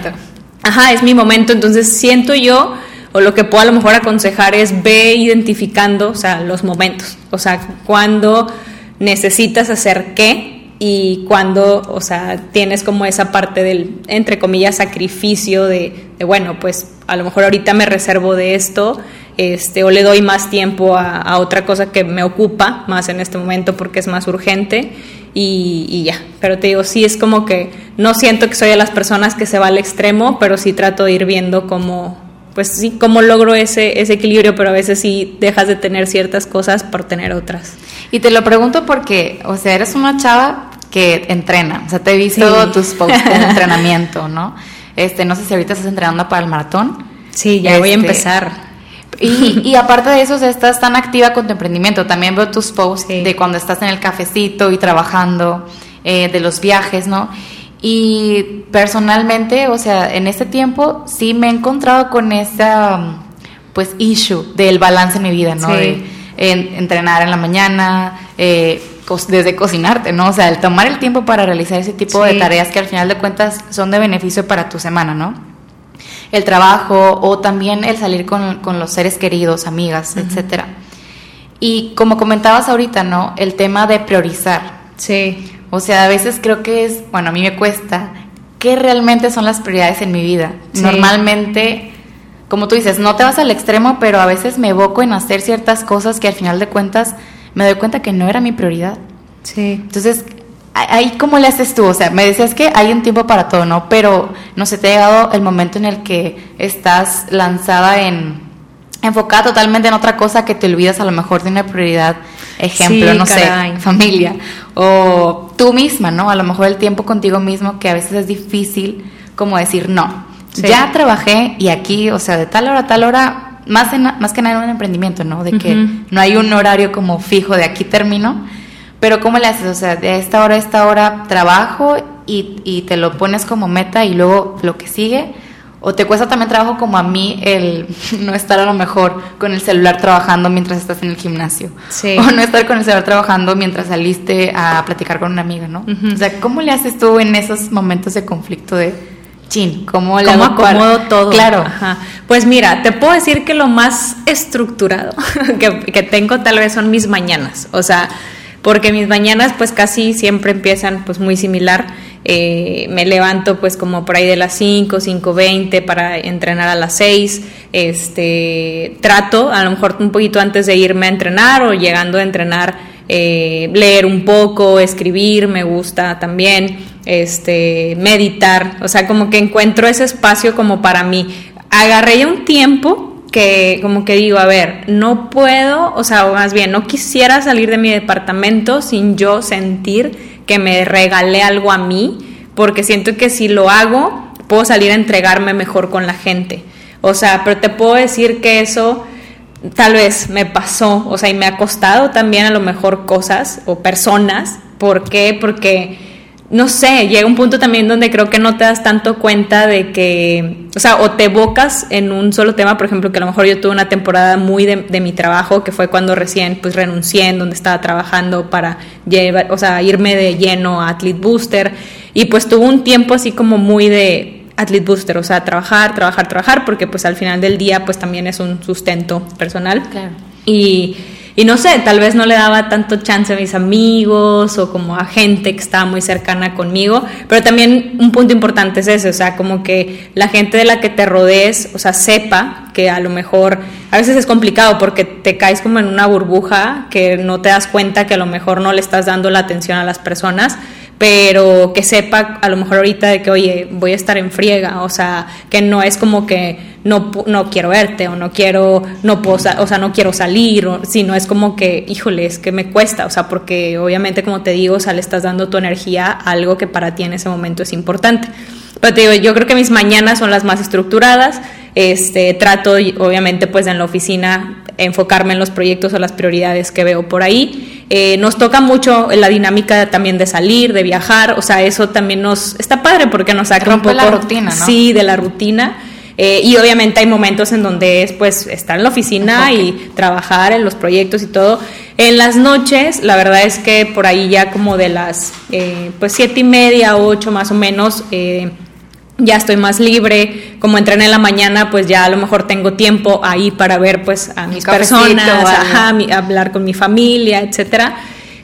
Ajá, es mi momento, entonces siento yo, o lo que puedo a lo mejor aconsejar es ve identificando, o sea, los momentos, o sea, cuando necesitas hacer qué y cuando, o sea, tienes como esa parte del, entre comillas, sacrificio de, bueno, pues a lo mejor ahorita me reservo de esto, este, o le doy más tiempo a, otra cosa que me ocupa más en este momento porque es más urgente y, y, ya. Pero te digo, sí es como que no siento que soy de las personas que se va al extremo, pero sí trato de ir viendo cómo, pues sí, cómo logro ese, ese equilibrio, pero a veces sí dejas de tener ciertas cosas por tener otras. Y te lo pregunto porque, o sea, eres una chava que entrena, o sea, te he visto tus posts de entrenamiento, ¿no? Este, no sé si ahorita estás entrenando para el maratón. Sí, ya voy a este, empezar. Y, y, aparte de eso, o sea, estás tan activa con tu emprendimiento. También veo tus posts de cuando estás en el cafecito y trabajando, eh, de los viajes, ¿no? Y personalmente, o sea, en este tiempo sí me he encontrado con esa, pues, issue del balance en mi vida, ¿no? De entrenar en la mañana, eh, desde cocinarte, ¿no? O sea, el tomar el tiempo para realizar ese tipo de tareas que al final de cuentas son de beneficio para tu semana, ¿no? El trabajo o también el salir con, los seres queridos, amigas, etcétera. Y como comentabas ahorita, ¿no? El tema de priorizar. Sí. O sea, a veces creo que es, bueno, a mí me cuesta, ¿qué realmente son las prioridades en mi vida? Normalmente, como tú dices, no te vas al extremo, pero a veces me evoco en hacer ciertas cosas que al final de cuentas me doy cuenta que no era mi prioridad. Sí. Entonces, ahí cómo le haces tú, o sea, me decías que hay un tiempo para todo, ¿no? Pero no sé, te ha llegado el momento en el que estás lanzada en enfocada totalmente en otra cosa que te olvidas a lo mejor de una prioridad, ejemplo, no sé, familia, o tú misma, ¿no? A lo mejor el tiempo contigo mismo que a veces es difícil como decir no. Ya trabajé y aquí, o sea, de tal hora a tal hora, más, más que nada en un emprendimiento, ¿no? De que no hay un horario como fijo de aquí termino, pero ¿cómo le haces? O sea, de esta hora a esta hora trabajo y, y te lo pones como meta y luego lo que sigue ¿O te cuesta también trabajo como a mí el no estar a lo mejor con el celular trabajando mientras estás en el gimnasio? Sí. O no estar con el celular trabajando mientras saliste a platicar con una amiga, ¿no? O sea, ¿cómo le haces tú en esos momentos de conflicto de chin? ¿Cómo le ¿Cómo acomodo todo? Claro. Pues mira, te puedo decir que lo más estructurado que, que tengo tal vez son mis mañanas. O sea, porque mis mañanas pues casi siempre empiezan pues muy similar eh, me levanto pues como por ahí de las 5, 5.20 para entrenar a las 6, este, trato a lo mejor un poquito antes de irme a entrenar o llegando a entrenar, eh, leer un poco, escribir, me gusta también, este, meditar, o sea, como que encuentro ese espacio como para mí. Agarré ya un tiempo que como que digo, a ver, no puedo, o sea, más bien, no quisiera salir de mi departamento sin yo sentir que me regalé algo a mí, porque siento que si lo hago, puedo salir a entregarme mejor con la gente. O sea, pero te puedo decir que eso tal vez me pasó, o sea, y me ha costado también a lo mejor cosas o personas. ¿Por qué? Porque no sé, llega un punto también donde creo que no te das tanto cuenta de que, o sea, o te evocas en un solo tema, por ejemplo, que a lo mejor yo tuve una temporada muy de, mi trabajo, que fue cuando recién pues renuncié en donde estaba trabajando para llevar, o sea, irme de lleno a Athlete Booster, y pues tuve un tiempo así como muy de Athlete Booster, o sea, trabajar, trabajar, trabajar, porque pues al final del día pues también es un sustento personal. Claro. Y y no sé, tal vez no le daba tanto chance a mis amigos o como a gente que estaba muy cercana conmigo, pero también un punto importante es ese, o sea, como que la gente de la que te rodees, o sea, sepa que a lo mejor, a veces es complicado porque te caes como en una burbuja que no te das cuenta que a lo mejor no le estás dando la atención a las personas, pero que sepa a lo mejor ahorita de que, oye, voy a estar en friega, o sea, que no es como que no, no quiero verte o no quiero, no puedo, o sea, no quiero salir, sino es como que, híjole, es que me cuesta, o sea, porque obviamente, como te digo, o sea, le estás dando tu energía a algo que para ti en ese momento es importante. Pero te digo, yo creo que mis mañanas son las más estructuradas. Este, trato, obviamente, pues en la oficina enfocarme en los proyectos o las prioridades que veo por ahí. Eh, nos toca mucho la dinámica también de salir, de viajar, o sea, eso también nos está padre porque nos saca un poco la rutina, ¿no? Sí, de la rutina. Eh, y obviamente hay momentos en donde es pues estar en la oficina y trabajar en los proyectos y todo. En las noches, la verdad es que por ahí ya como de las eh, pues siete y media, ocho más o menos, eh, ya estoy más libre, como entrené en la mañana, pues ya a lo mejor tengo tiempo ahí para ver pues a mis personas, ajá, hablar con mi familia, etcétera.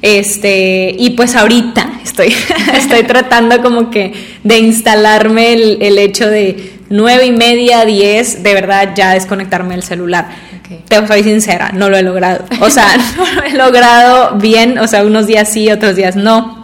Este, y pues ahorita estoy, estoy tratando como que de instalarme el, el hecho de nueve y media, diez, de verdad ya desconectarme del celular. Te soy sincera, no lo he logrado. O sea, no lo he logrado bien, o sea, unos días sí, otros días no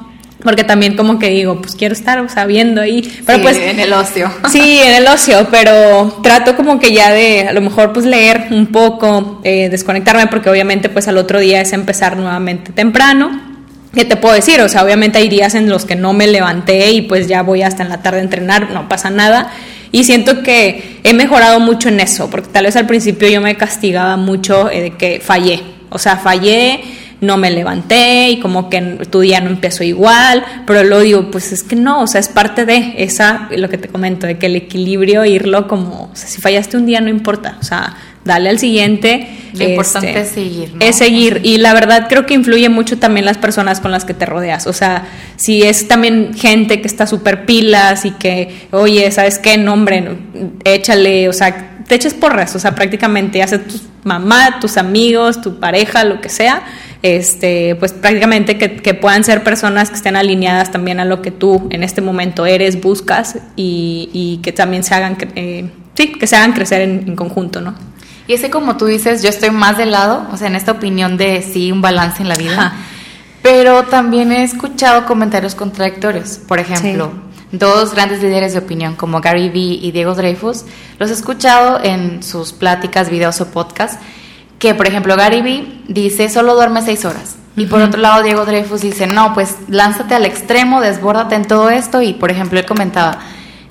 porque también como que digo, pues quiero estar o sea, viendo ahí, pero pues en el ocio. Sí, en el ocio, pero trato como que ya de a lo mejor pues leer un poco, eh, desconectarme porque obviamente pues al otro día es empezar nuevamente temprano. ¿Qué te puedo decir? O sea, obviamente hay días en los que no me levanté y pues ya voy hasta en la tarde a entrenar, no pasa nada. Y siento que he mejorado mucho en eso, porque tal vez al principio yo me castigaba mucho eh, de que fallé. O sea, fallé, no me levanté y como que tu día no empezó igual, pero luego digo, pues es que no, o sea, es parte de esa, lo que te comento, de que el equilibrio, irlo como, o sea, si fallaste un día no importa, o sea, dale al siguiente. Lo importante este, es seguir. ¿no? Es seguir. Y la verdad creo que influye mucho también las personas con las que te rodeas. O sea, si es también gente que está súper pilas y que, oye, ¿sabes qué? nombre échale, o sea, te eches porras, o sea, prácticamente hace tu mamá, tus amigos, tu pareja, lo que sea este, pues prácticamente que, puedan ser personas que estén alineadas también a lo que tú en este momento eres, buscas y, que también se hagan, eh, sí, que se hagan crecer en, conjunto, ¿no? Y ese como tú dices, yo estoy más del lado, o sea, en esta opinión de sí, un balance en la vida, pero también he escuchado comentarios contradictorios, por ejemplo. Dos grandes líderes de opinión como Gary Vee y Diego Dreyfus, los he escuchado en sus pláticas, videos o podcasts que por ejemplo Gary Vee dice solo duerme seis horas. Y por otro lado Diego Dreyfus dice, no, pues lánzate al extremo, desbórdate en todo esto. Y por ejemplo él comentaba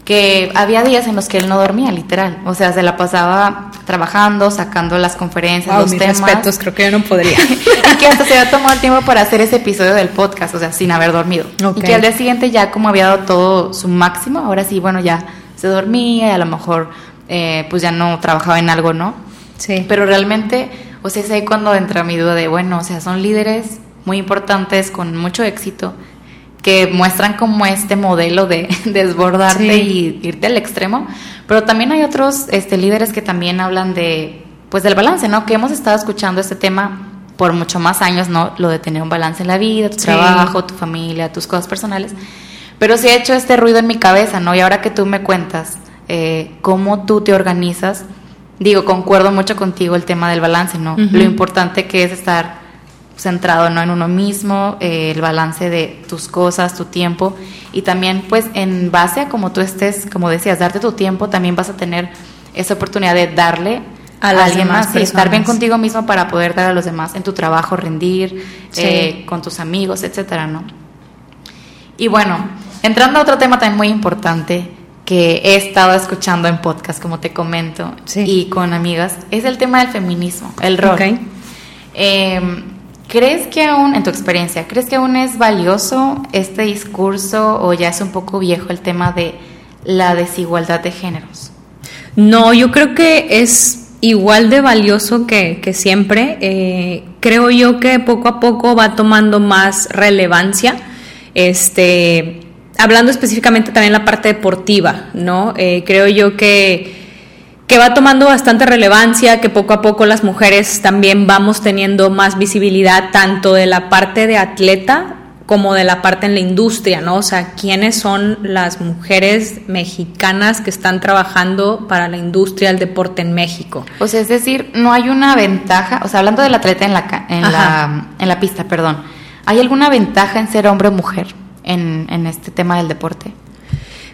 que había días en los que él no dormía, literal. O sea, se la pasaba trabajando, sacando las conferencias, los mis temas. respetos, creo que yo no podría. y que hasta se había tomado el tiempo para hacer ese episodio del podcast, o sea, sin haber dormido. Y que al día siguiente ya como había dado todo su máximo, ahora sí, bueno, ya se dormía y a lo mejor eh, pues ya no trabajaba en algo, ¿no? Sí. Pero realmente, o sea, es ahí cuando entra mi duda de, bueno, o sea, son líderes muy importantes, con mucho éxito, que muestran como este modelo de desbordarte y irte al extremo, pero también hay otros este, líderes que también hablan de, pues del balance, ¿no? Que hemos estado escuchando este tema por mucho más años, ¿no? Lo de tener un balance en la vida, tu trabajo, tu familia, tus cosas personales. Pero sí ha hecho este ruido en mi cabeza, ¿no? Y ahora que tú me cuentas eh, cómo tú te organizas, digo, concuerdo mucho contigo el tema del balance, ¿no? Lo importante que es estar centrado ¿no? en uno mismo, eh, el balance de tus cosas, tu tiempo y también pues en base a como tú estés, como decías, darte tu tiempo, también vas a tener esa oportunidad de darle a, alguien más y estar bien contigo mismo para poder dar a los demás en tu trabajo, rendir, eh, con tus amigos, etcétera, ¿no? Y bueno, entrando a otro tema también muy importante, que he estado escuchando en podcast, como te comento, y con amigas, es el tema del feminismo, el rol. Em, ¿Crees que aún, en tu experiencia, crees que aún es valioso este discurso o ya es un poco viejo el tema de la desigualdad de géneros? No, yo creo que es igual de valioso que, siempre. Eh, creo yo que poco a poco va tomando más relevancia. Este, hablando específicamente también la parte deportiva, ¿no? Eh, creo yo que, que va tomando bastante relevancia, que poco a poco las mujeres también vamos teniendo más visibilidad tanto de la parte de atleta como de la parte en la industria, ¿no? O sea, ¿quiénes son las mujeres mexicanas que están trabajando para la industria del deporte en México? O sea, es decir, no hay una ventaja, o sea, hablando del atleta en la, en la, en la pista, perdón, ¿hay alguna ventaja en ser hombre o mujer? En, este tema del deporte?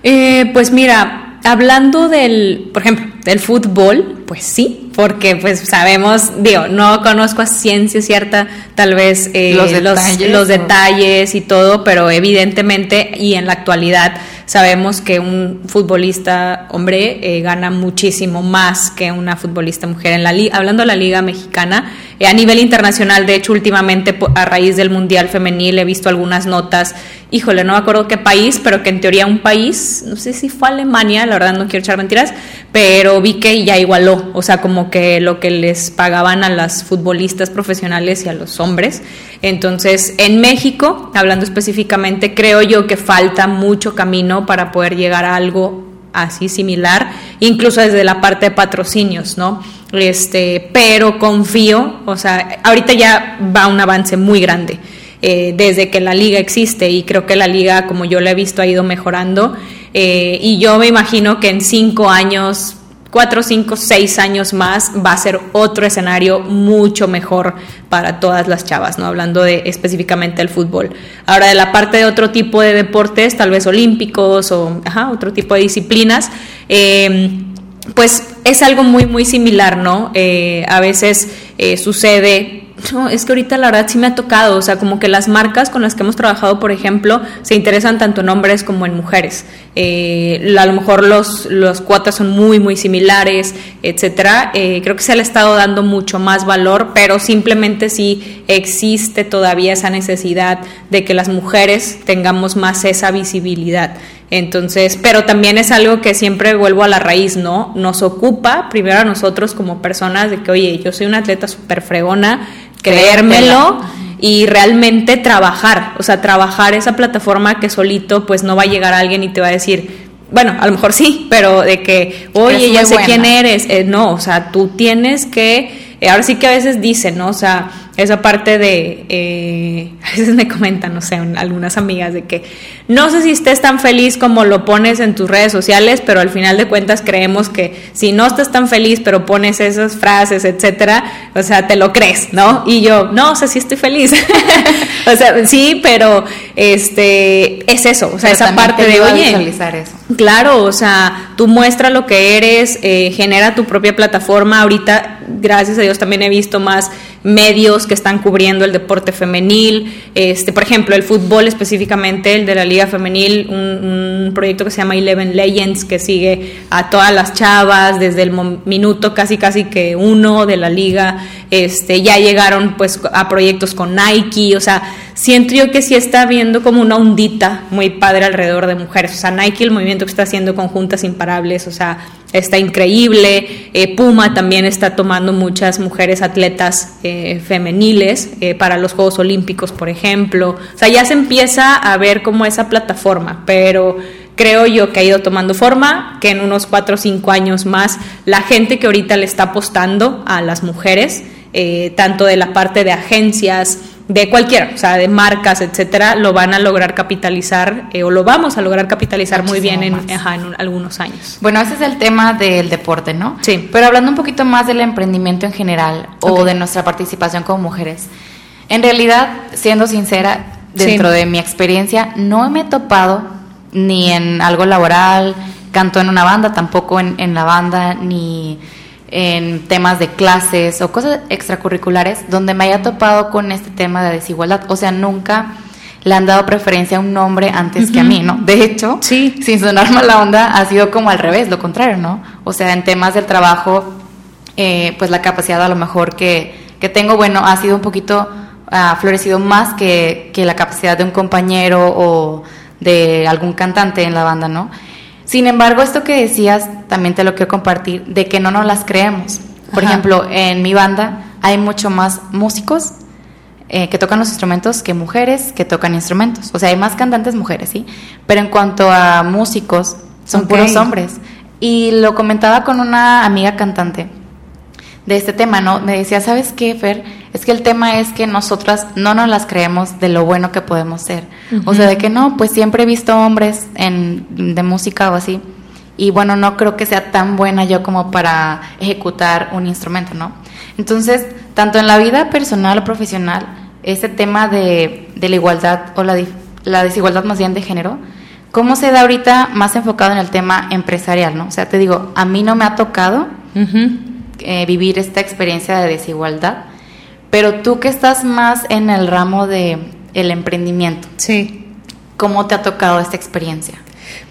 Eh, pues mira, hablando del, por ejemplo, del fútbol, pues sí, porque pues sabemos, digo, no conozco a ciencia cierta tal vez eh, los, detalles, los, detalles y todo, pero evidentemente y en la actualidad sabemos que un futbolista hombre eh, gana muchísimo más que una futbolista mujer en la liga, hablando de la liga mexicana, eh, a nivel internacional, de hecho últimamente a raíz del Mundial Femenil he visto algunas notas, híjole, no me acuerdo qué país, pero que en teoría un país, no sé si fue Alemania, la verdad no quiero echar mentiras, pero vi que ya igualó, o sea, como que lo que les pagaban a las futbolistas profesionales y a los hombres. Entonces, en México, hablando específicamente, creo yo que falta mucho camino para poder llegar a algo así similar, incluso desde la parte de patrocinios, ¿no? Este, pero confío, o sea, ahorita ya va un avance muy grande. Eh, desde que la liga existe y creo que la liga, como yo la he visto, ha ido mejorando eh, y yo me imagino que en cinco años, cuatro, cinco, seis años más va a ser otro escenario mucho mejor para todas las chavas, ¿no? Hablando de específicamente del fútbol. Ahora, de la parte de otro tipo de deportes, tal vez olímpicos o otro tipo de disciplinas, eh, pues es algo muy, muy similar, ¿no? Eh, a veces eh, sucede no, es que ahorita la verdad sí me ha tocado, o sea, como que las marcas con las que hemos trabajado, por ejemplo, se interesan tanto en hombres como en mujeres. Eh, a lo mejor los, los cuotas son muy, muy similares, etcétera. creo que se le ha estado dando mucho más valor, pero simplemente sí existe todavía esa necesidad de que las mujeres tengamos más esa visibilidad. Entonces, pero también es algo que siempre vuelvo a la raíz, ¿no? Nos ocupa primero a nosotros como personas de que, oye, yo soy una atleta súper fregona, creérmelo y realmente trabajar, o sea, trabajar esa plataforma que solito pues no va a llegar a alguien y te va a decir, bueno, a lo mejor sí, pero de que, oye, ya sé quién eres, eh, no, o sea, tú tienes que, eh, ahora sí que a veces dicen, ¿no? O sea, esa parte de, eh, a veces me comentan, no sé, algunas amigas de que no sé si estés tan feliz como lo pones en tus redes sociales, pero al final de cuentas creemos que si no estás tan feliz, pero pones esas frases, etcétera, o sea, te lo crees, ¿no? Y yo, no, o sea, sí estoy feliz. o sea, sí, pero este es eso, o sea, esa parte de, oye, eso. claro, o sea, tú muestra lo que eres, eh, genera tu propia plataforma. Ahorita, gracias a Dios, también he visto más medios que están cubriendo el deporte femenil, este, por ejemplo, el fútbol específicamente, el de la Liga Femenil, un, proyecto que se llama Eleven Legends, que sigue a todas las chavas desde el minuto casi casi que uno de la liga, este, ya llegaron pues a proyectos con Nike, o sea, siento yo que sí está viendo como una ondita muy padre alrededor de mujeres, o sea, Nike el movimiento que está haciendo conjuntas imparables, o sea, está increíble. Eh, Puma también está tomando muchas mujeres atletas eh, femeniles eh, para los Juegos Olímpicos, por ejemplo. O sea, ya se empieza a ver como esa plataforma, pero creo yo que ha ido tomando forma, que en unos cuatro o cinco años más la gente que ahorita le está apostando a las mujeres, tanto de la parte de agencias, de cualquiera, o sea, de marcas, etcétera, lo van a lograr capitalizar eh, o lo vamos a lograr capitalizar muy bien en, en, algunos años. Bueno, ese es el tema del deporte, ¿no? Sí. Pero hablando un poquito más del emprendimiento en general o de nuestra participación como mujeres, en realidad, siendo sincera, dentro de mi experiencia, no me he topado ni en algo laboral, canto en una banda, tampoco en, en la banda, ni en temas de clases o cosas extracurriculares donde me haya topado con este tema de desigualdad. O sea, nunca le han dado preferencia a un hombre antes que a mí, ¿no? De hecho, sí. sin sonar mala onda, ha sido como al revés, lo contrario, ¿no? O sea, en temas del trabajo, eh, pues la capacidad a lo mejor que, que tengo, bueno, ha sido un poquito, ha florecido más que, que la capacidad de un compañero o de algún cantante en la banda, ¿no? Sin embargo, esto que decías, también te lo quiero compartir, de que no nos las creemos. Por ejemplo, en mi banda hay mucho más músicos eh, que tocan los instrumentos que mujeres que tocan instrumentos. O sea, hay más cantantes mujeres, ¿sí? Pero en cuanto a músicos, son puros hombres. Y lo comentaba con una amiga cantante de este tema, ¿no? Me decía, ¿sabes qué, Fer? Es que el tema es que nosotras no nos las creemos de lo bueno que podemos ser. O sea, de que no, pues siempre he visto hombres en, de música o así. Y bueno, no creo que sea tan buena yo como para ejecutar un instrumento, ¿no? Entonces, tanto en la vida personal o profesional, ese tema de, de la igualdad o la, la, desigualdad más bien de género, ¿cómo se da ahorita más enfocado en el tema empresarial, ¿no? O sea, te digo, a mí no me ha tocado eh, vivir esta experiencia de desigualdad, pero tú que estás más en el ramo de el emprendimiento. Sí. ¿Cómo te ha tocado esta experiencia?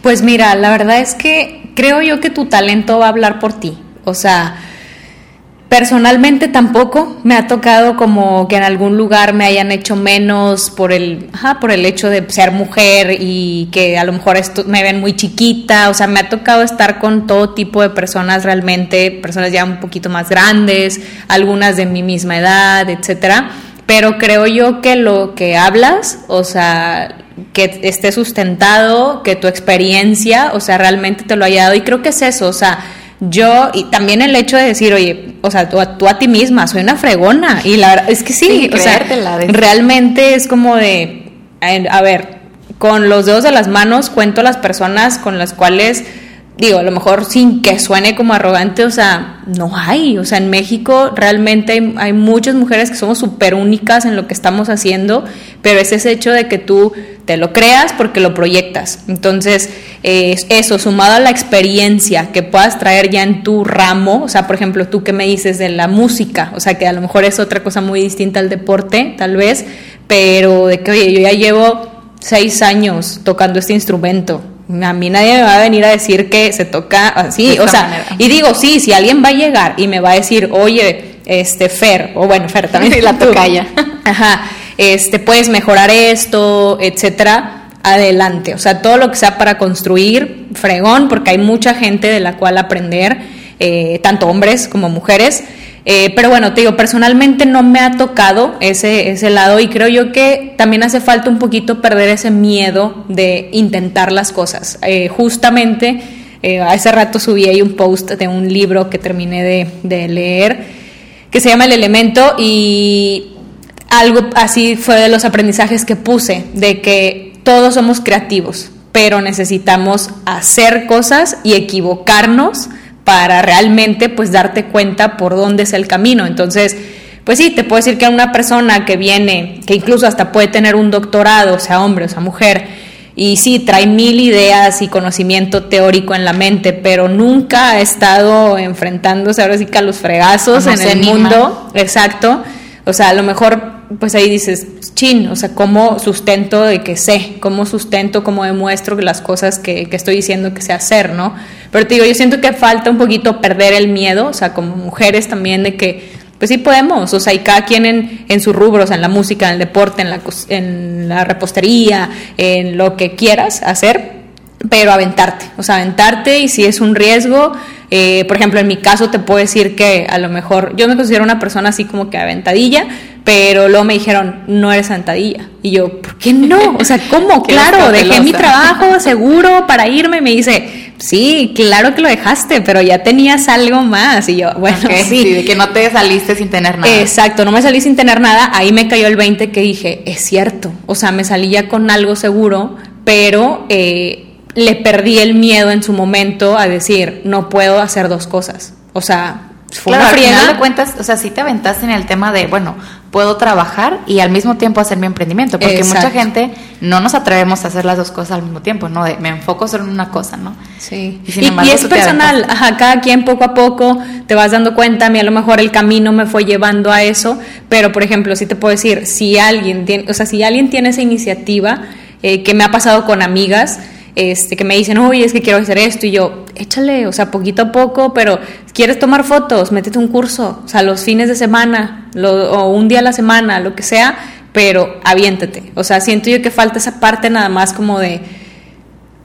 Pues mira, la verdad es que creo yo que tu talento va a hablar por ti. O sea, Personalmente tampoco me ha tocado como que en algún lugar me hayan hecho menos por el, por el hecho de ser mujer y que a lo mejor me ven muy chiquita, o sea, me ha tocado estar con todo tipo de personas realmente, personas ya un poquito más grandes, algunas de mi misma edad, etcétera, pero creo yo que lo que hablas, o sea, que esté sustentado, que tu experiencia, o sea, realmente te lo haya dado. Y creo que es eso, o sea, yo, y también el hecho de decir, oye, o sea, tú, tú a ti misma, soy una fregona. Y la verdad es que sí, o sea, realmente es como de, a ver, con los dedos de las manos cuento las personas con las cuales digo, a lo mejor sin que suene como arrogante, o sea, no hay, o sea, en México realmente hay, muchas mujeres que somos súper únicas en lo que estamos haciendo, pero es ese hecho de que tú te lo creas porque lo proyectas. Entonces, eso, sumado a la experiencia que puedas traer ya en tu ramo, o sea, por ejemplo, tú que me dices de la música, o sea, que a lo mejor es otra cosa muy distinta al deporte, tal vez, pero de que, oye, yo ya llevo seis años tocando este instrumento, a mí nadie me va a venir a decir que se toca así, o sea, y digo, sí, si alguien va a llegar y me va a decir, oye, este Fer, o bueno, Fer también la toca ya. Ajá, este, puedes mejorar esto, etcétera, adelante. O sea, todo lo que sea para construir, fregón, porque hay mucha gente de la cual aprender, eh, tanto hombres como mujeres. Eh, pero bueno, te digo, personalmente no me ha tocado ese, ese lado y creo yo que también hace falta un poquito perder ese miedo de intentar las cosas. Eh, justamente eh, hace rato subí ahí un post de un libro que terminé de, de leer que se llama El Elemento y algo así fue de los aprendizajes que puse, de que todos somos creativos, pero necesitamos hacer cosas y equivocarnos para realmente pues darte cuenta por dónde es el camino. Entonces, pues sí, te puedo decir que una persona que viene, que incluso hasta puede tener un doctorado, sea hombre o sea mujer, y sí, trae mil ideas y conocimiento teórico en la mente, pero nunca ha estado enfrentándose ahora sí que a los fregazos en el mundo. Exacto. O sea, a lo mejor pues ahí dices, chin, o sea, ¿cómo sustento de que sé? ¿Cómo sustento, cómo demuestro las cosas que, que, estoy diciendo que sé hacer, ¿no? Pero te digo, yo siento que falta un poquito perder el miedo, o sea, como mujeres también, de que, pues sí podemos, o sea, y cada quien en, en sus rubros, en la música, en el deporte, en la, en la repostería, en lo que quieras hacer, pero aventarte, o sea, aventarte y si es un riesgo, eh, por ejemplo, en mi caso te puedo decir que a lo mejor yo me considero una persona así como que aventadilla, pero luego me dijeron, no eres aventadilla. Y yo, ¿por qué no? O sea, ¿cómo? claro, dejé mi trabajo seguro para irme y me dice, sí, claro que lo dejaste, pero ya tenías algo más. Y yo, bueno, sí. De que no te saliste sin tener nada. Exacto, no me salí sin tener nada. Ahí me cayó el 20 que dije, es cierto. O sea, me salí ya con algo seguro, pero... Eh, le perdí el miedo en su momento a decir, no puedo hacer dos cosas. O sea, fue claro, una friega. cuentas, o sea, sí te aventaste en el tema de, bueno, puedo trabajar y al mismo tiempo hacer mi emprendimiento, porque mucha gente no nos atrevemos a hacer las dos cosas al mismo tiempo, ¿no? De, me enfoco solo en una cosa, ¿no? Sí. Y, es personal, ajá, cada quien poco a poco te vas dando cuenta, a mí a lo mejor el camino me fue llevando a eso, pero por ejemplo, sí te puedo decir, si alguien tiene, o sea, si alguien tiene esa iniciativa, eh, que me ha pasado con amigas, este, que me dicen, oye, es que quiero hacer esto, y yo, échale, o sea, poquito a poco, pero quieres tomar fotos, métete un curso, o sea, los fines de semana, o un día a la semana, lo que sea, pero aviéntate, o sea, siento yo que falta esa parte nada más como de,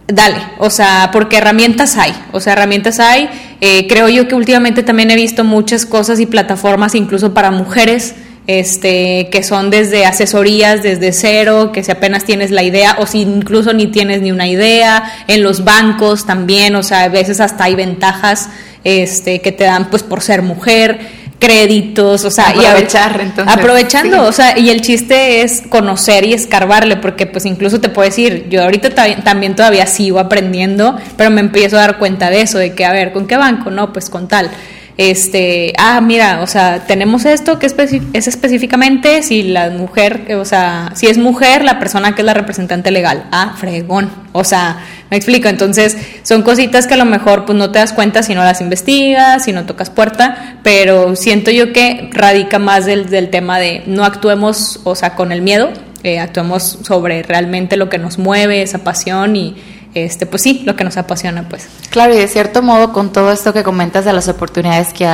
dale, o sea, porque herramientas hay, o sea, herramientas hay, eh, creo yo que últimamente también he visto muchas cosas y plataformas incluso para mujeres, este, que son desde asesorías desde cero, que si apenas tienes la idea o si incluso ni tienes ni una idea, en los bancos también, o sea, a veces hasta hay ventajas este, que te dan pues por ser mujer créditos, o sea, aprovechar, entonces, aprovechando, o sea, y el chiste es conocer y escarbarle, porque pues incluso te puedo decir, yo ahorita también todavía sigo aprendiendo, pero me empiezo a dar cuenta de eso, de que, a ver, ¿con qué banco? No, pues con tal este, ah, mira, o sea, tenemos esto que es específicamente si la mujer, o sea, si es mujer la persona que es la representante legal. Ah, fregón. O sea, me explico. Entonces, son cositas que a lo mejor pues no te das cuenta si no las investigas, si no tocas puerta, pero siento yo que radica más del, del tema de no actuemos, o sea, con el miedo, eh, actuemos sobre realmente lo que nos mueve, esa pasión y este, pues sí, lo que nos apasiona, pues. Claro, y de cierto modo, con todo esto que comentas de las oportunidades que,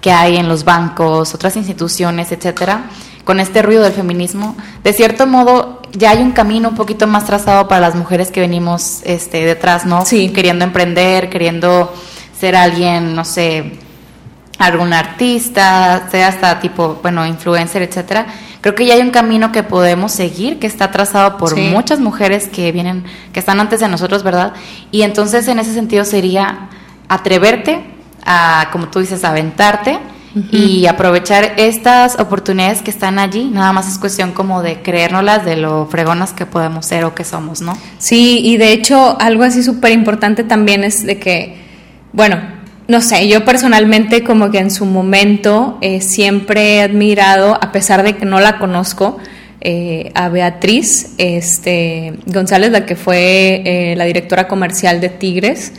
que hay en los bancos, otras instituciones, etcétera, con este ruido del feminismo, de cierto modo ya hay un camino un poquito más trazado para las mujeres que venimos este, detrás, ¿no? Sí. Queriendo emprender, queriendo ser alguien, no sé, algún artista, sea hasta tipo, bueno, influencer, etcétera. Creo que ya hay un camino que podemos seguir, que está trazado por muchas mujeres que vienen, que están antes de nosotros, ¿verdad? Y entonces en ese sentido sería atreverte a, como tú dices, aventarte y aprovechar estas oportunidades que están allí. Nada más es cuestión como de creérnoslas de lo fregonas que podemos ser o que somos, ¿no? Sí, y de hecho algo así súper importante también es de que, bueno, no sé, yo personalmente como que en su momento eh, siempre he admirado, a pesar de que no la conozco, eh, a Beatriz este, González, la que fue eh, la directora comercial de Tigres.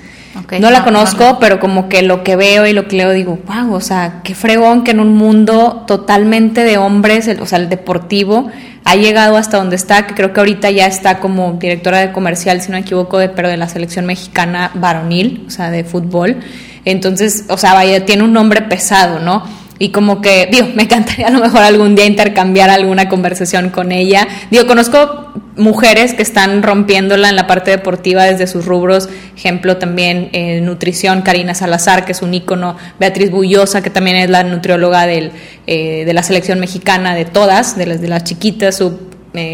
No la conozco, pero como que lo que veo y lo que leo digo, wow, o sea, qué fregón que en un mundo totalmente de hombres, o sea, el deportivo, ha llegado hasta donde está, que creo que ahorita ya está como directora de comercial, si no me equivoco, de, pero de la selección mexicana varonil, o sea, de fútbol. Entonces, o sea, vaya, tiene un nombre pesado, ¿no? Y como que, digo, me encantaría a lo mejor algún día intercambiar alguna conversación con ella. Digo, conozco mujeres que están rompiéndola en la parte deportiva desde sus rubros, ejemplo también en nutrición, Karina Salazar, que es un ícono, Beatriz Bullosa, que también es la nutrióloga del, eh, de la selección mexicana de todas, de las, de las chiquitas, sub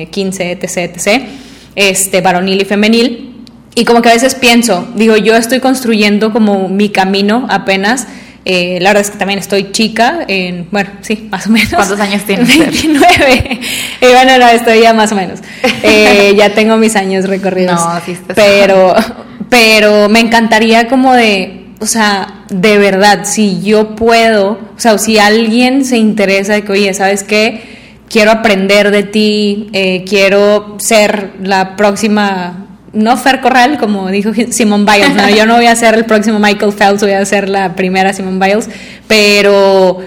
15, eh, etc., etc., este, varonil y femenil. Y como que a veces pienso, digo, yo estoy construyendo como mi camino apenas, eh, la verdad es que también estoy chica, en, bueno, sí, más o menos. ¿Cuántos años tienes? 29. y bueno, no, estoy ya más o menos. Eh, ya tengo mis años recorridos. No, sí pero, pero me encantaría como de, o sea, de verdad, si yo puedo, o sea, si alguien se interesa de que, oye, ¿sabes qué? Quiero aprender de ti, eh, quiero ser la próxima no Fer Corral, como dijo Simon Biles, no, yo no voy a ser el próximo Michael Phelps, voy a ser la primera Simon Biles, pero,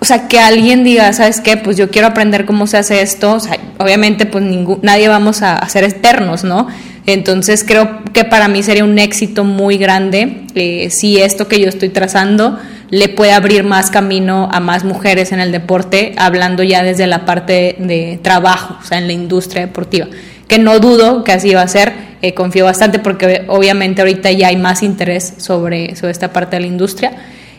o sea, que alguien diga, ¿sabes qué? Pues yo quiero aprender cómo se hace esto, o sea, obviamente pues ningún, nadie vamos a, ser eternos, ¿no? Entonces creo que para mí sería un éxito muy grande eh, si esto que yo estoy trazando le puede abrir más camino a más mujeres en el deporte, hablando ya desde la parte de trabajo, o sea, en la industria deportiva que no dudo que así va a ser, eh, confío bastante porque obviamente ahorita ya hay más interés sobre, sobre esta parte de la industria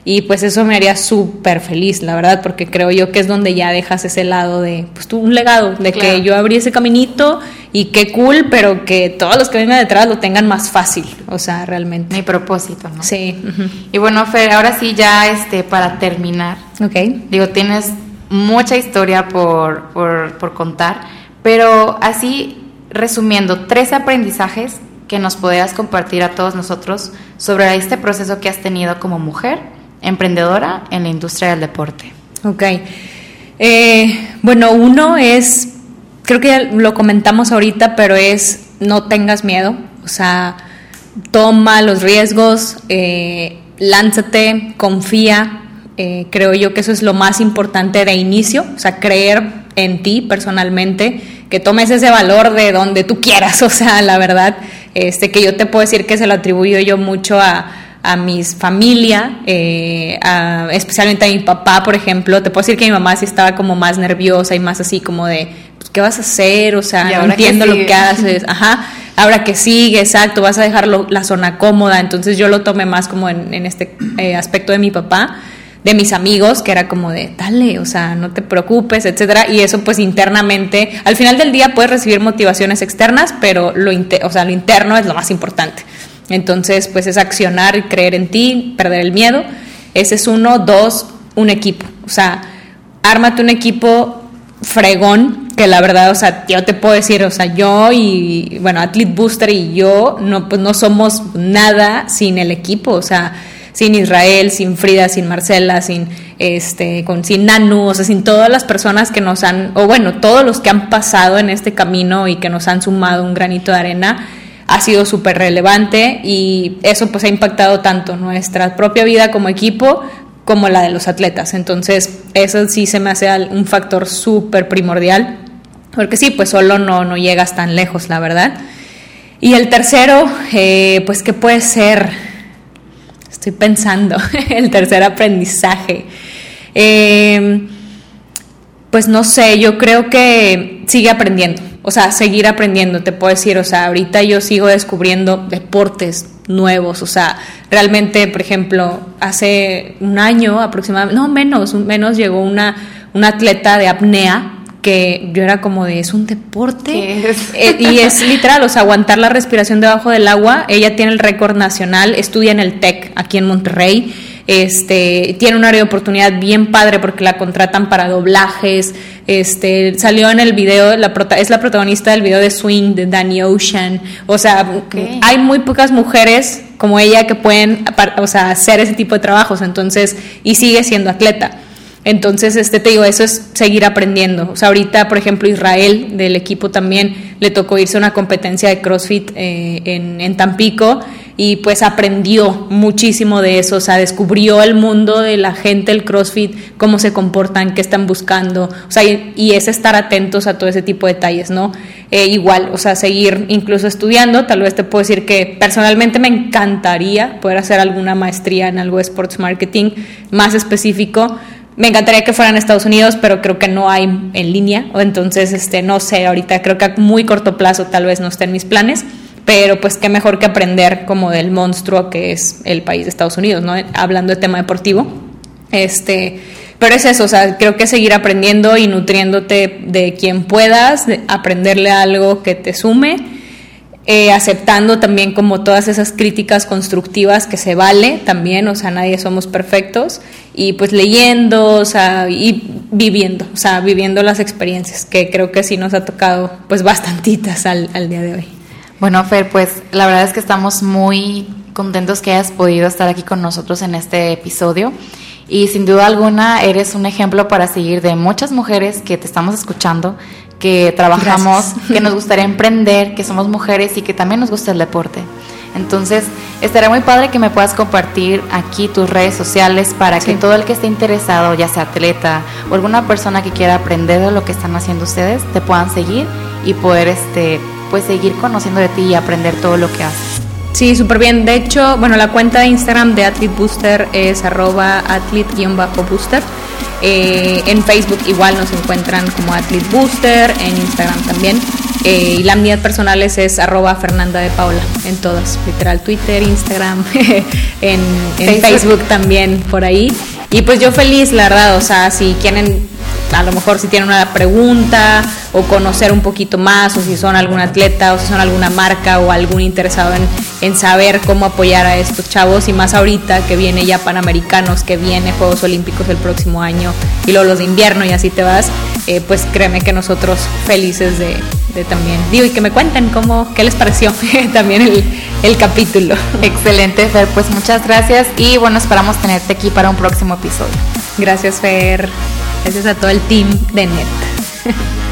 y pues eso me haría súper feliz, la verdad, porque creo yo que es donde ya dejas ese lado de, pues tú, un legado, de que yo abrí ese caminito y qué cool, pero que todos los que vengan detrás lo tengan más fácil, o sea, realmente. Mi propósito, ¿no? Sí. Y bueno, Fer, ahora sí ya este, para terminar, okay. digo, tienes mucha historia por, por, por contar, pero así resumiendo, tres aprendizajes que nos podrías compartir a todos nosotros sobre este proceso que has tenido como mujer emprendedora en la industria del deporte. Ok. Eh, bueno, uno es, creo que ya lo comentamos ahorita, pero es no tengas miedo, o sea, toma los riesgos, eh, lánzate, confía. Eh, creo yo que eso es lo más importante de inicio, o sea, creer en ti personalmente, que tomes ese valor de donde tú quieras, o sea, la verdad, este, que yo te puedo decir que se lo atribuyo yo mucho a, a mis familia, eh, especialmente a mi papá, por ejemplo, te puedo decir que mi mamá sí estaba como más nerviosa y más así como de, pues, ¿qué vas a hacer? O sea, no entiendo lo que haces, ajá, ahora que sigue, exacto, vas a dejar la zona cómoda, entonces yo lo tomé más como en, en este eh, aspecto de mi papá de mis amigos, que era como de, dale, o sea, no te preocupes, etcétera, y eso pues internamente, al final del día puedes recibir motivaciones externas, pero lo, o sea, lo interno es lo más importante. Entonces, pues es accionar y creer en ti, perder el miedo. Ese es uno, dos, un equipo. O sea, ármate un equipo fregón, que la verdad, o sea, yo te puedo decir, o sea, yo y, bueno, Athlete Booster y yo, no, pues no somos nada sin el equipo, o sea, sin Israel, sin Frida, sin Marcela, sin este, con sin Nanu, o sea, sin todas las personas que nos han, o bueno, todos los que han pasado en este camino y que nos han sumado un granito de arena, ha sido súper relevante y eso pues ha impactado tanto nuestra propia vida como equipo como la de los atletas. Entonces, eso sí se me hace un factor súper primordial, porque sí, pues solo no, no llegas tan lejos, la verdad. Y el tercero, eh, pues, ¿qué puede ser? Estoy pensando, el tercer aprendizaje. Eh, pues no sé, yo creo que sigue aprendiendo, o sea, seguir aprendiendo, te puedo decir, o sea, ahorita yo sigo descubriendo deportes nuevos, o sea, realmente, por ejemplo, hace un año aproximadamente, no menos, menos llegó una, una atleta de apnea que yo era como de, es un deporte. Eh, y es literal, o sea, aguantar la respiración debajo del agua. Ella tiene el récord nacional, estudia en el TEC aquí en Monterrey. Este, tiene un área de oportunidad bien padre porque la contratan para doblajes. Este, salió en el video, la es la protagonista del video de Swing de Danny Ocean. O sea, hay muy pocas mujeres como ella que pueden o sea, hacer ese tipo de trabajos, entonces, y sigue siendo atleta. Entonces, este, te digo, eso es seguir aprendiendo. O sea, ahorita, por ejemplo, Israel del equipo también le tocó irse a una competencia de CrossFit eh, en, en, Tampico y pues aprendió muchísimo de eso, o sea, descubrió el mundo de la gente, el CrossFit, cómo se comportan, qué están buscando, o sea, y, es estar atentos a todo ese tipo de detalles, ¿no? Eh, igual, o sea, seguir incluso estudiando, tal vez te puedo decir que personalmente me encantaría poder hacer alguna maestría en algo de sports marketing más específico, me encantaría que fueran Estados Unidos, pero creo que no hay en línea, o entonces, este, no sé, ahorita creo que a muy corto plazo tal vez no esté en mis planes, pero pues qué mejor que aprender como del monstruo que es el país de Estados Unidos, ¿no? Hablando de tema deportivo, este, pero es eso, o sea, creo que seguir aprendiendo y nutriéndote de quien puedas, aprenderle algo que te sume eh, aceptando también como todas esas críticas constructivas que se vale también, o sea, nadie somos perfectos, y pues leyendo, o sea, y viviendo, o sea, viviendo las experiencias, que creo que sí nos ha tocado pues bastantitas al, al día de hoy. Bueno, Fer, pues la verdad es que estamos muy contentos que hayas podido estar aquí con nosotros en este episodio. Y sin duda alguna eres un ejemplo para seguir de muchas mujeres que te estamos escuchando, que trabajamos, que nos gustaría emprender, que somos mujeres y que también nos gusta el deporte. Entonces, estaría muy padre que me puedas compartir aquí tus redes sociales para que todo el que esté interesado, ya sea atleta o alguna persona que quiera aprender de lo que están haciendo ustedes, te puedan seguir y poder este pues seguir conociendo de ti y aprender todo lo que haces. Sí, súper bien. De hecho, bueno, la cuenta de Instagram de Athlete Booster es arroba athlete-booster. Eh, en Facebook igual nos encuentran como Athlete Booster, en Instagram también. Eh, y la mía personal es, arroba Fernanda de Paula en todas, literal Twitter, Instagram, en, en Facebook también por ahí. Y pues yo feliz, la verdad, o sea, si quieren a lo mejor si tienen una pregunta o conocer un poquito más o si son algún atleta o si son alguna marca o algún interesado en, en saber cómo apoyar a estos chavos y más ahorita que viene ya Panamericanos, que viene Juegos Olímpicos el próximo año y luego los de invierno y así te vas, eh, pues créeme que nosotros felices de, de, también, digo, y que me cuenten cómo, qué les pareció también el, el capítulo. Excelente, Fer, pues muchas gracias y bueno, esperamos tenerte aquí para un próximo episodio. Gracias, Fer. Gracias a todo el team de NET.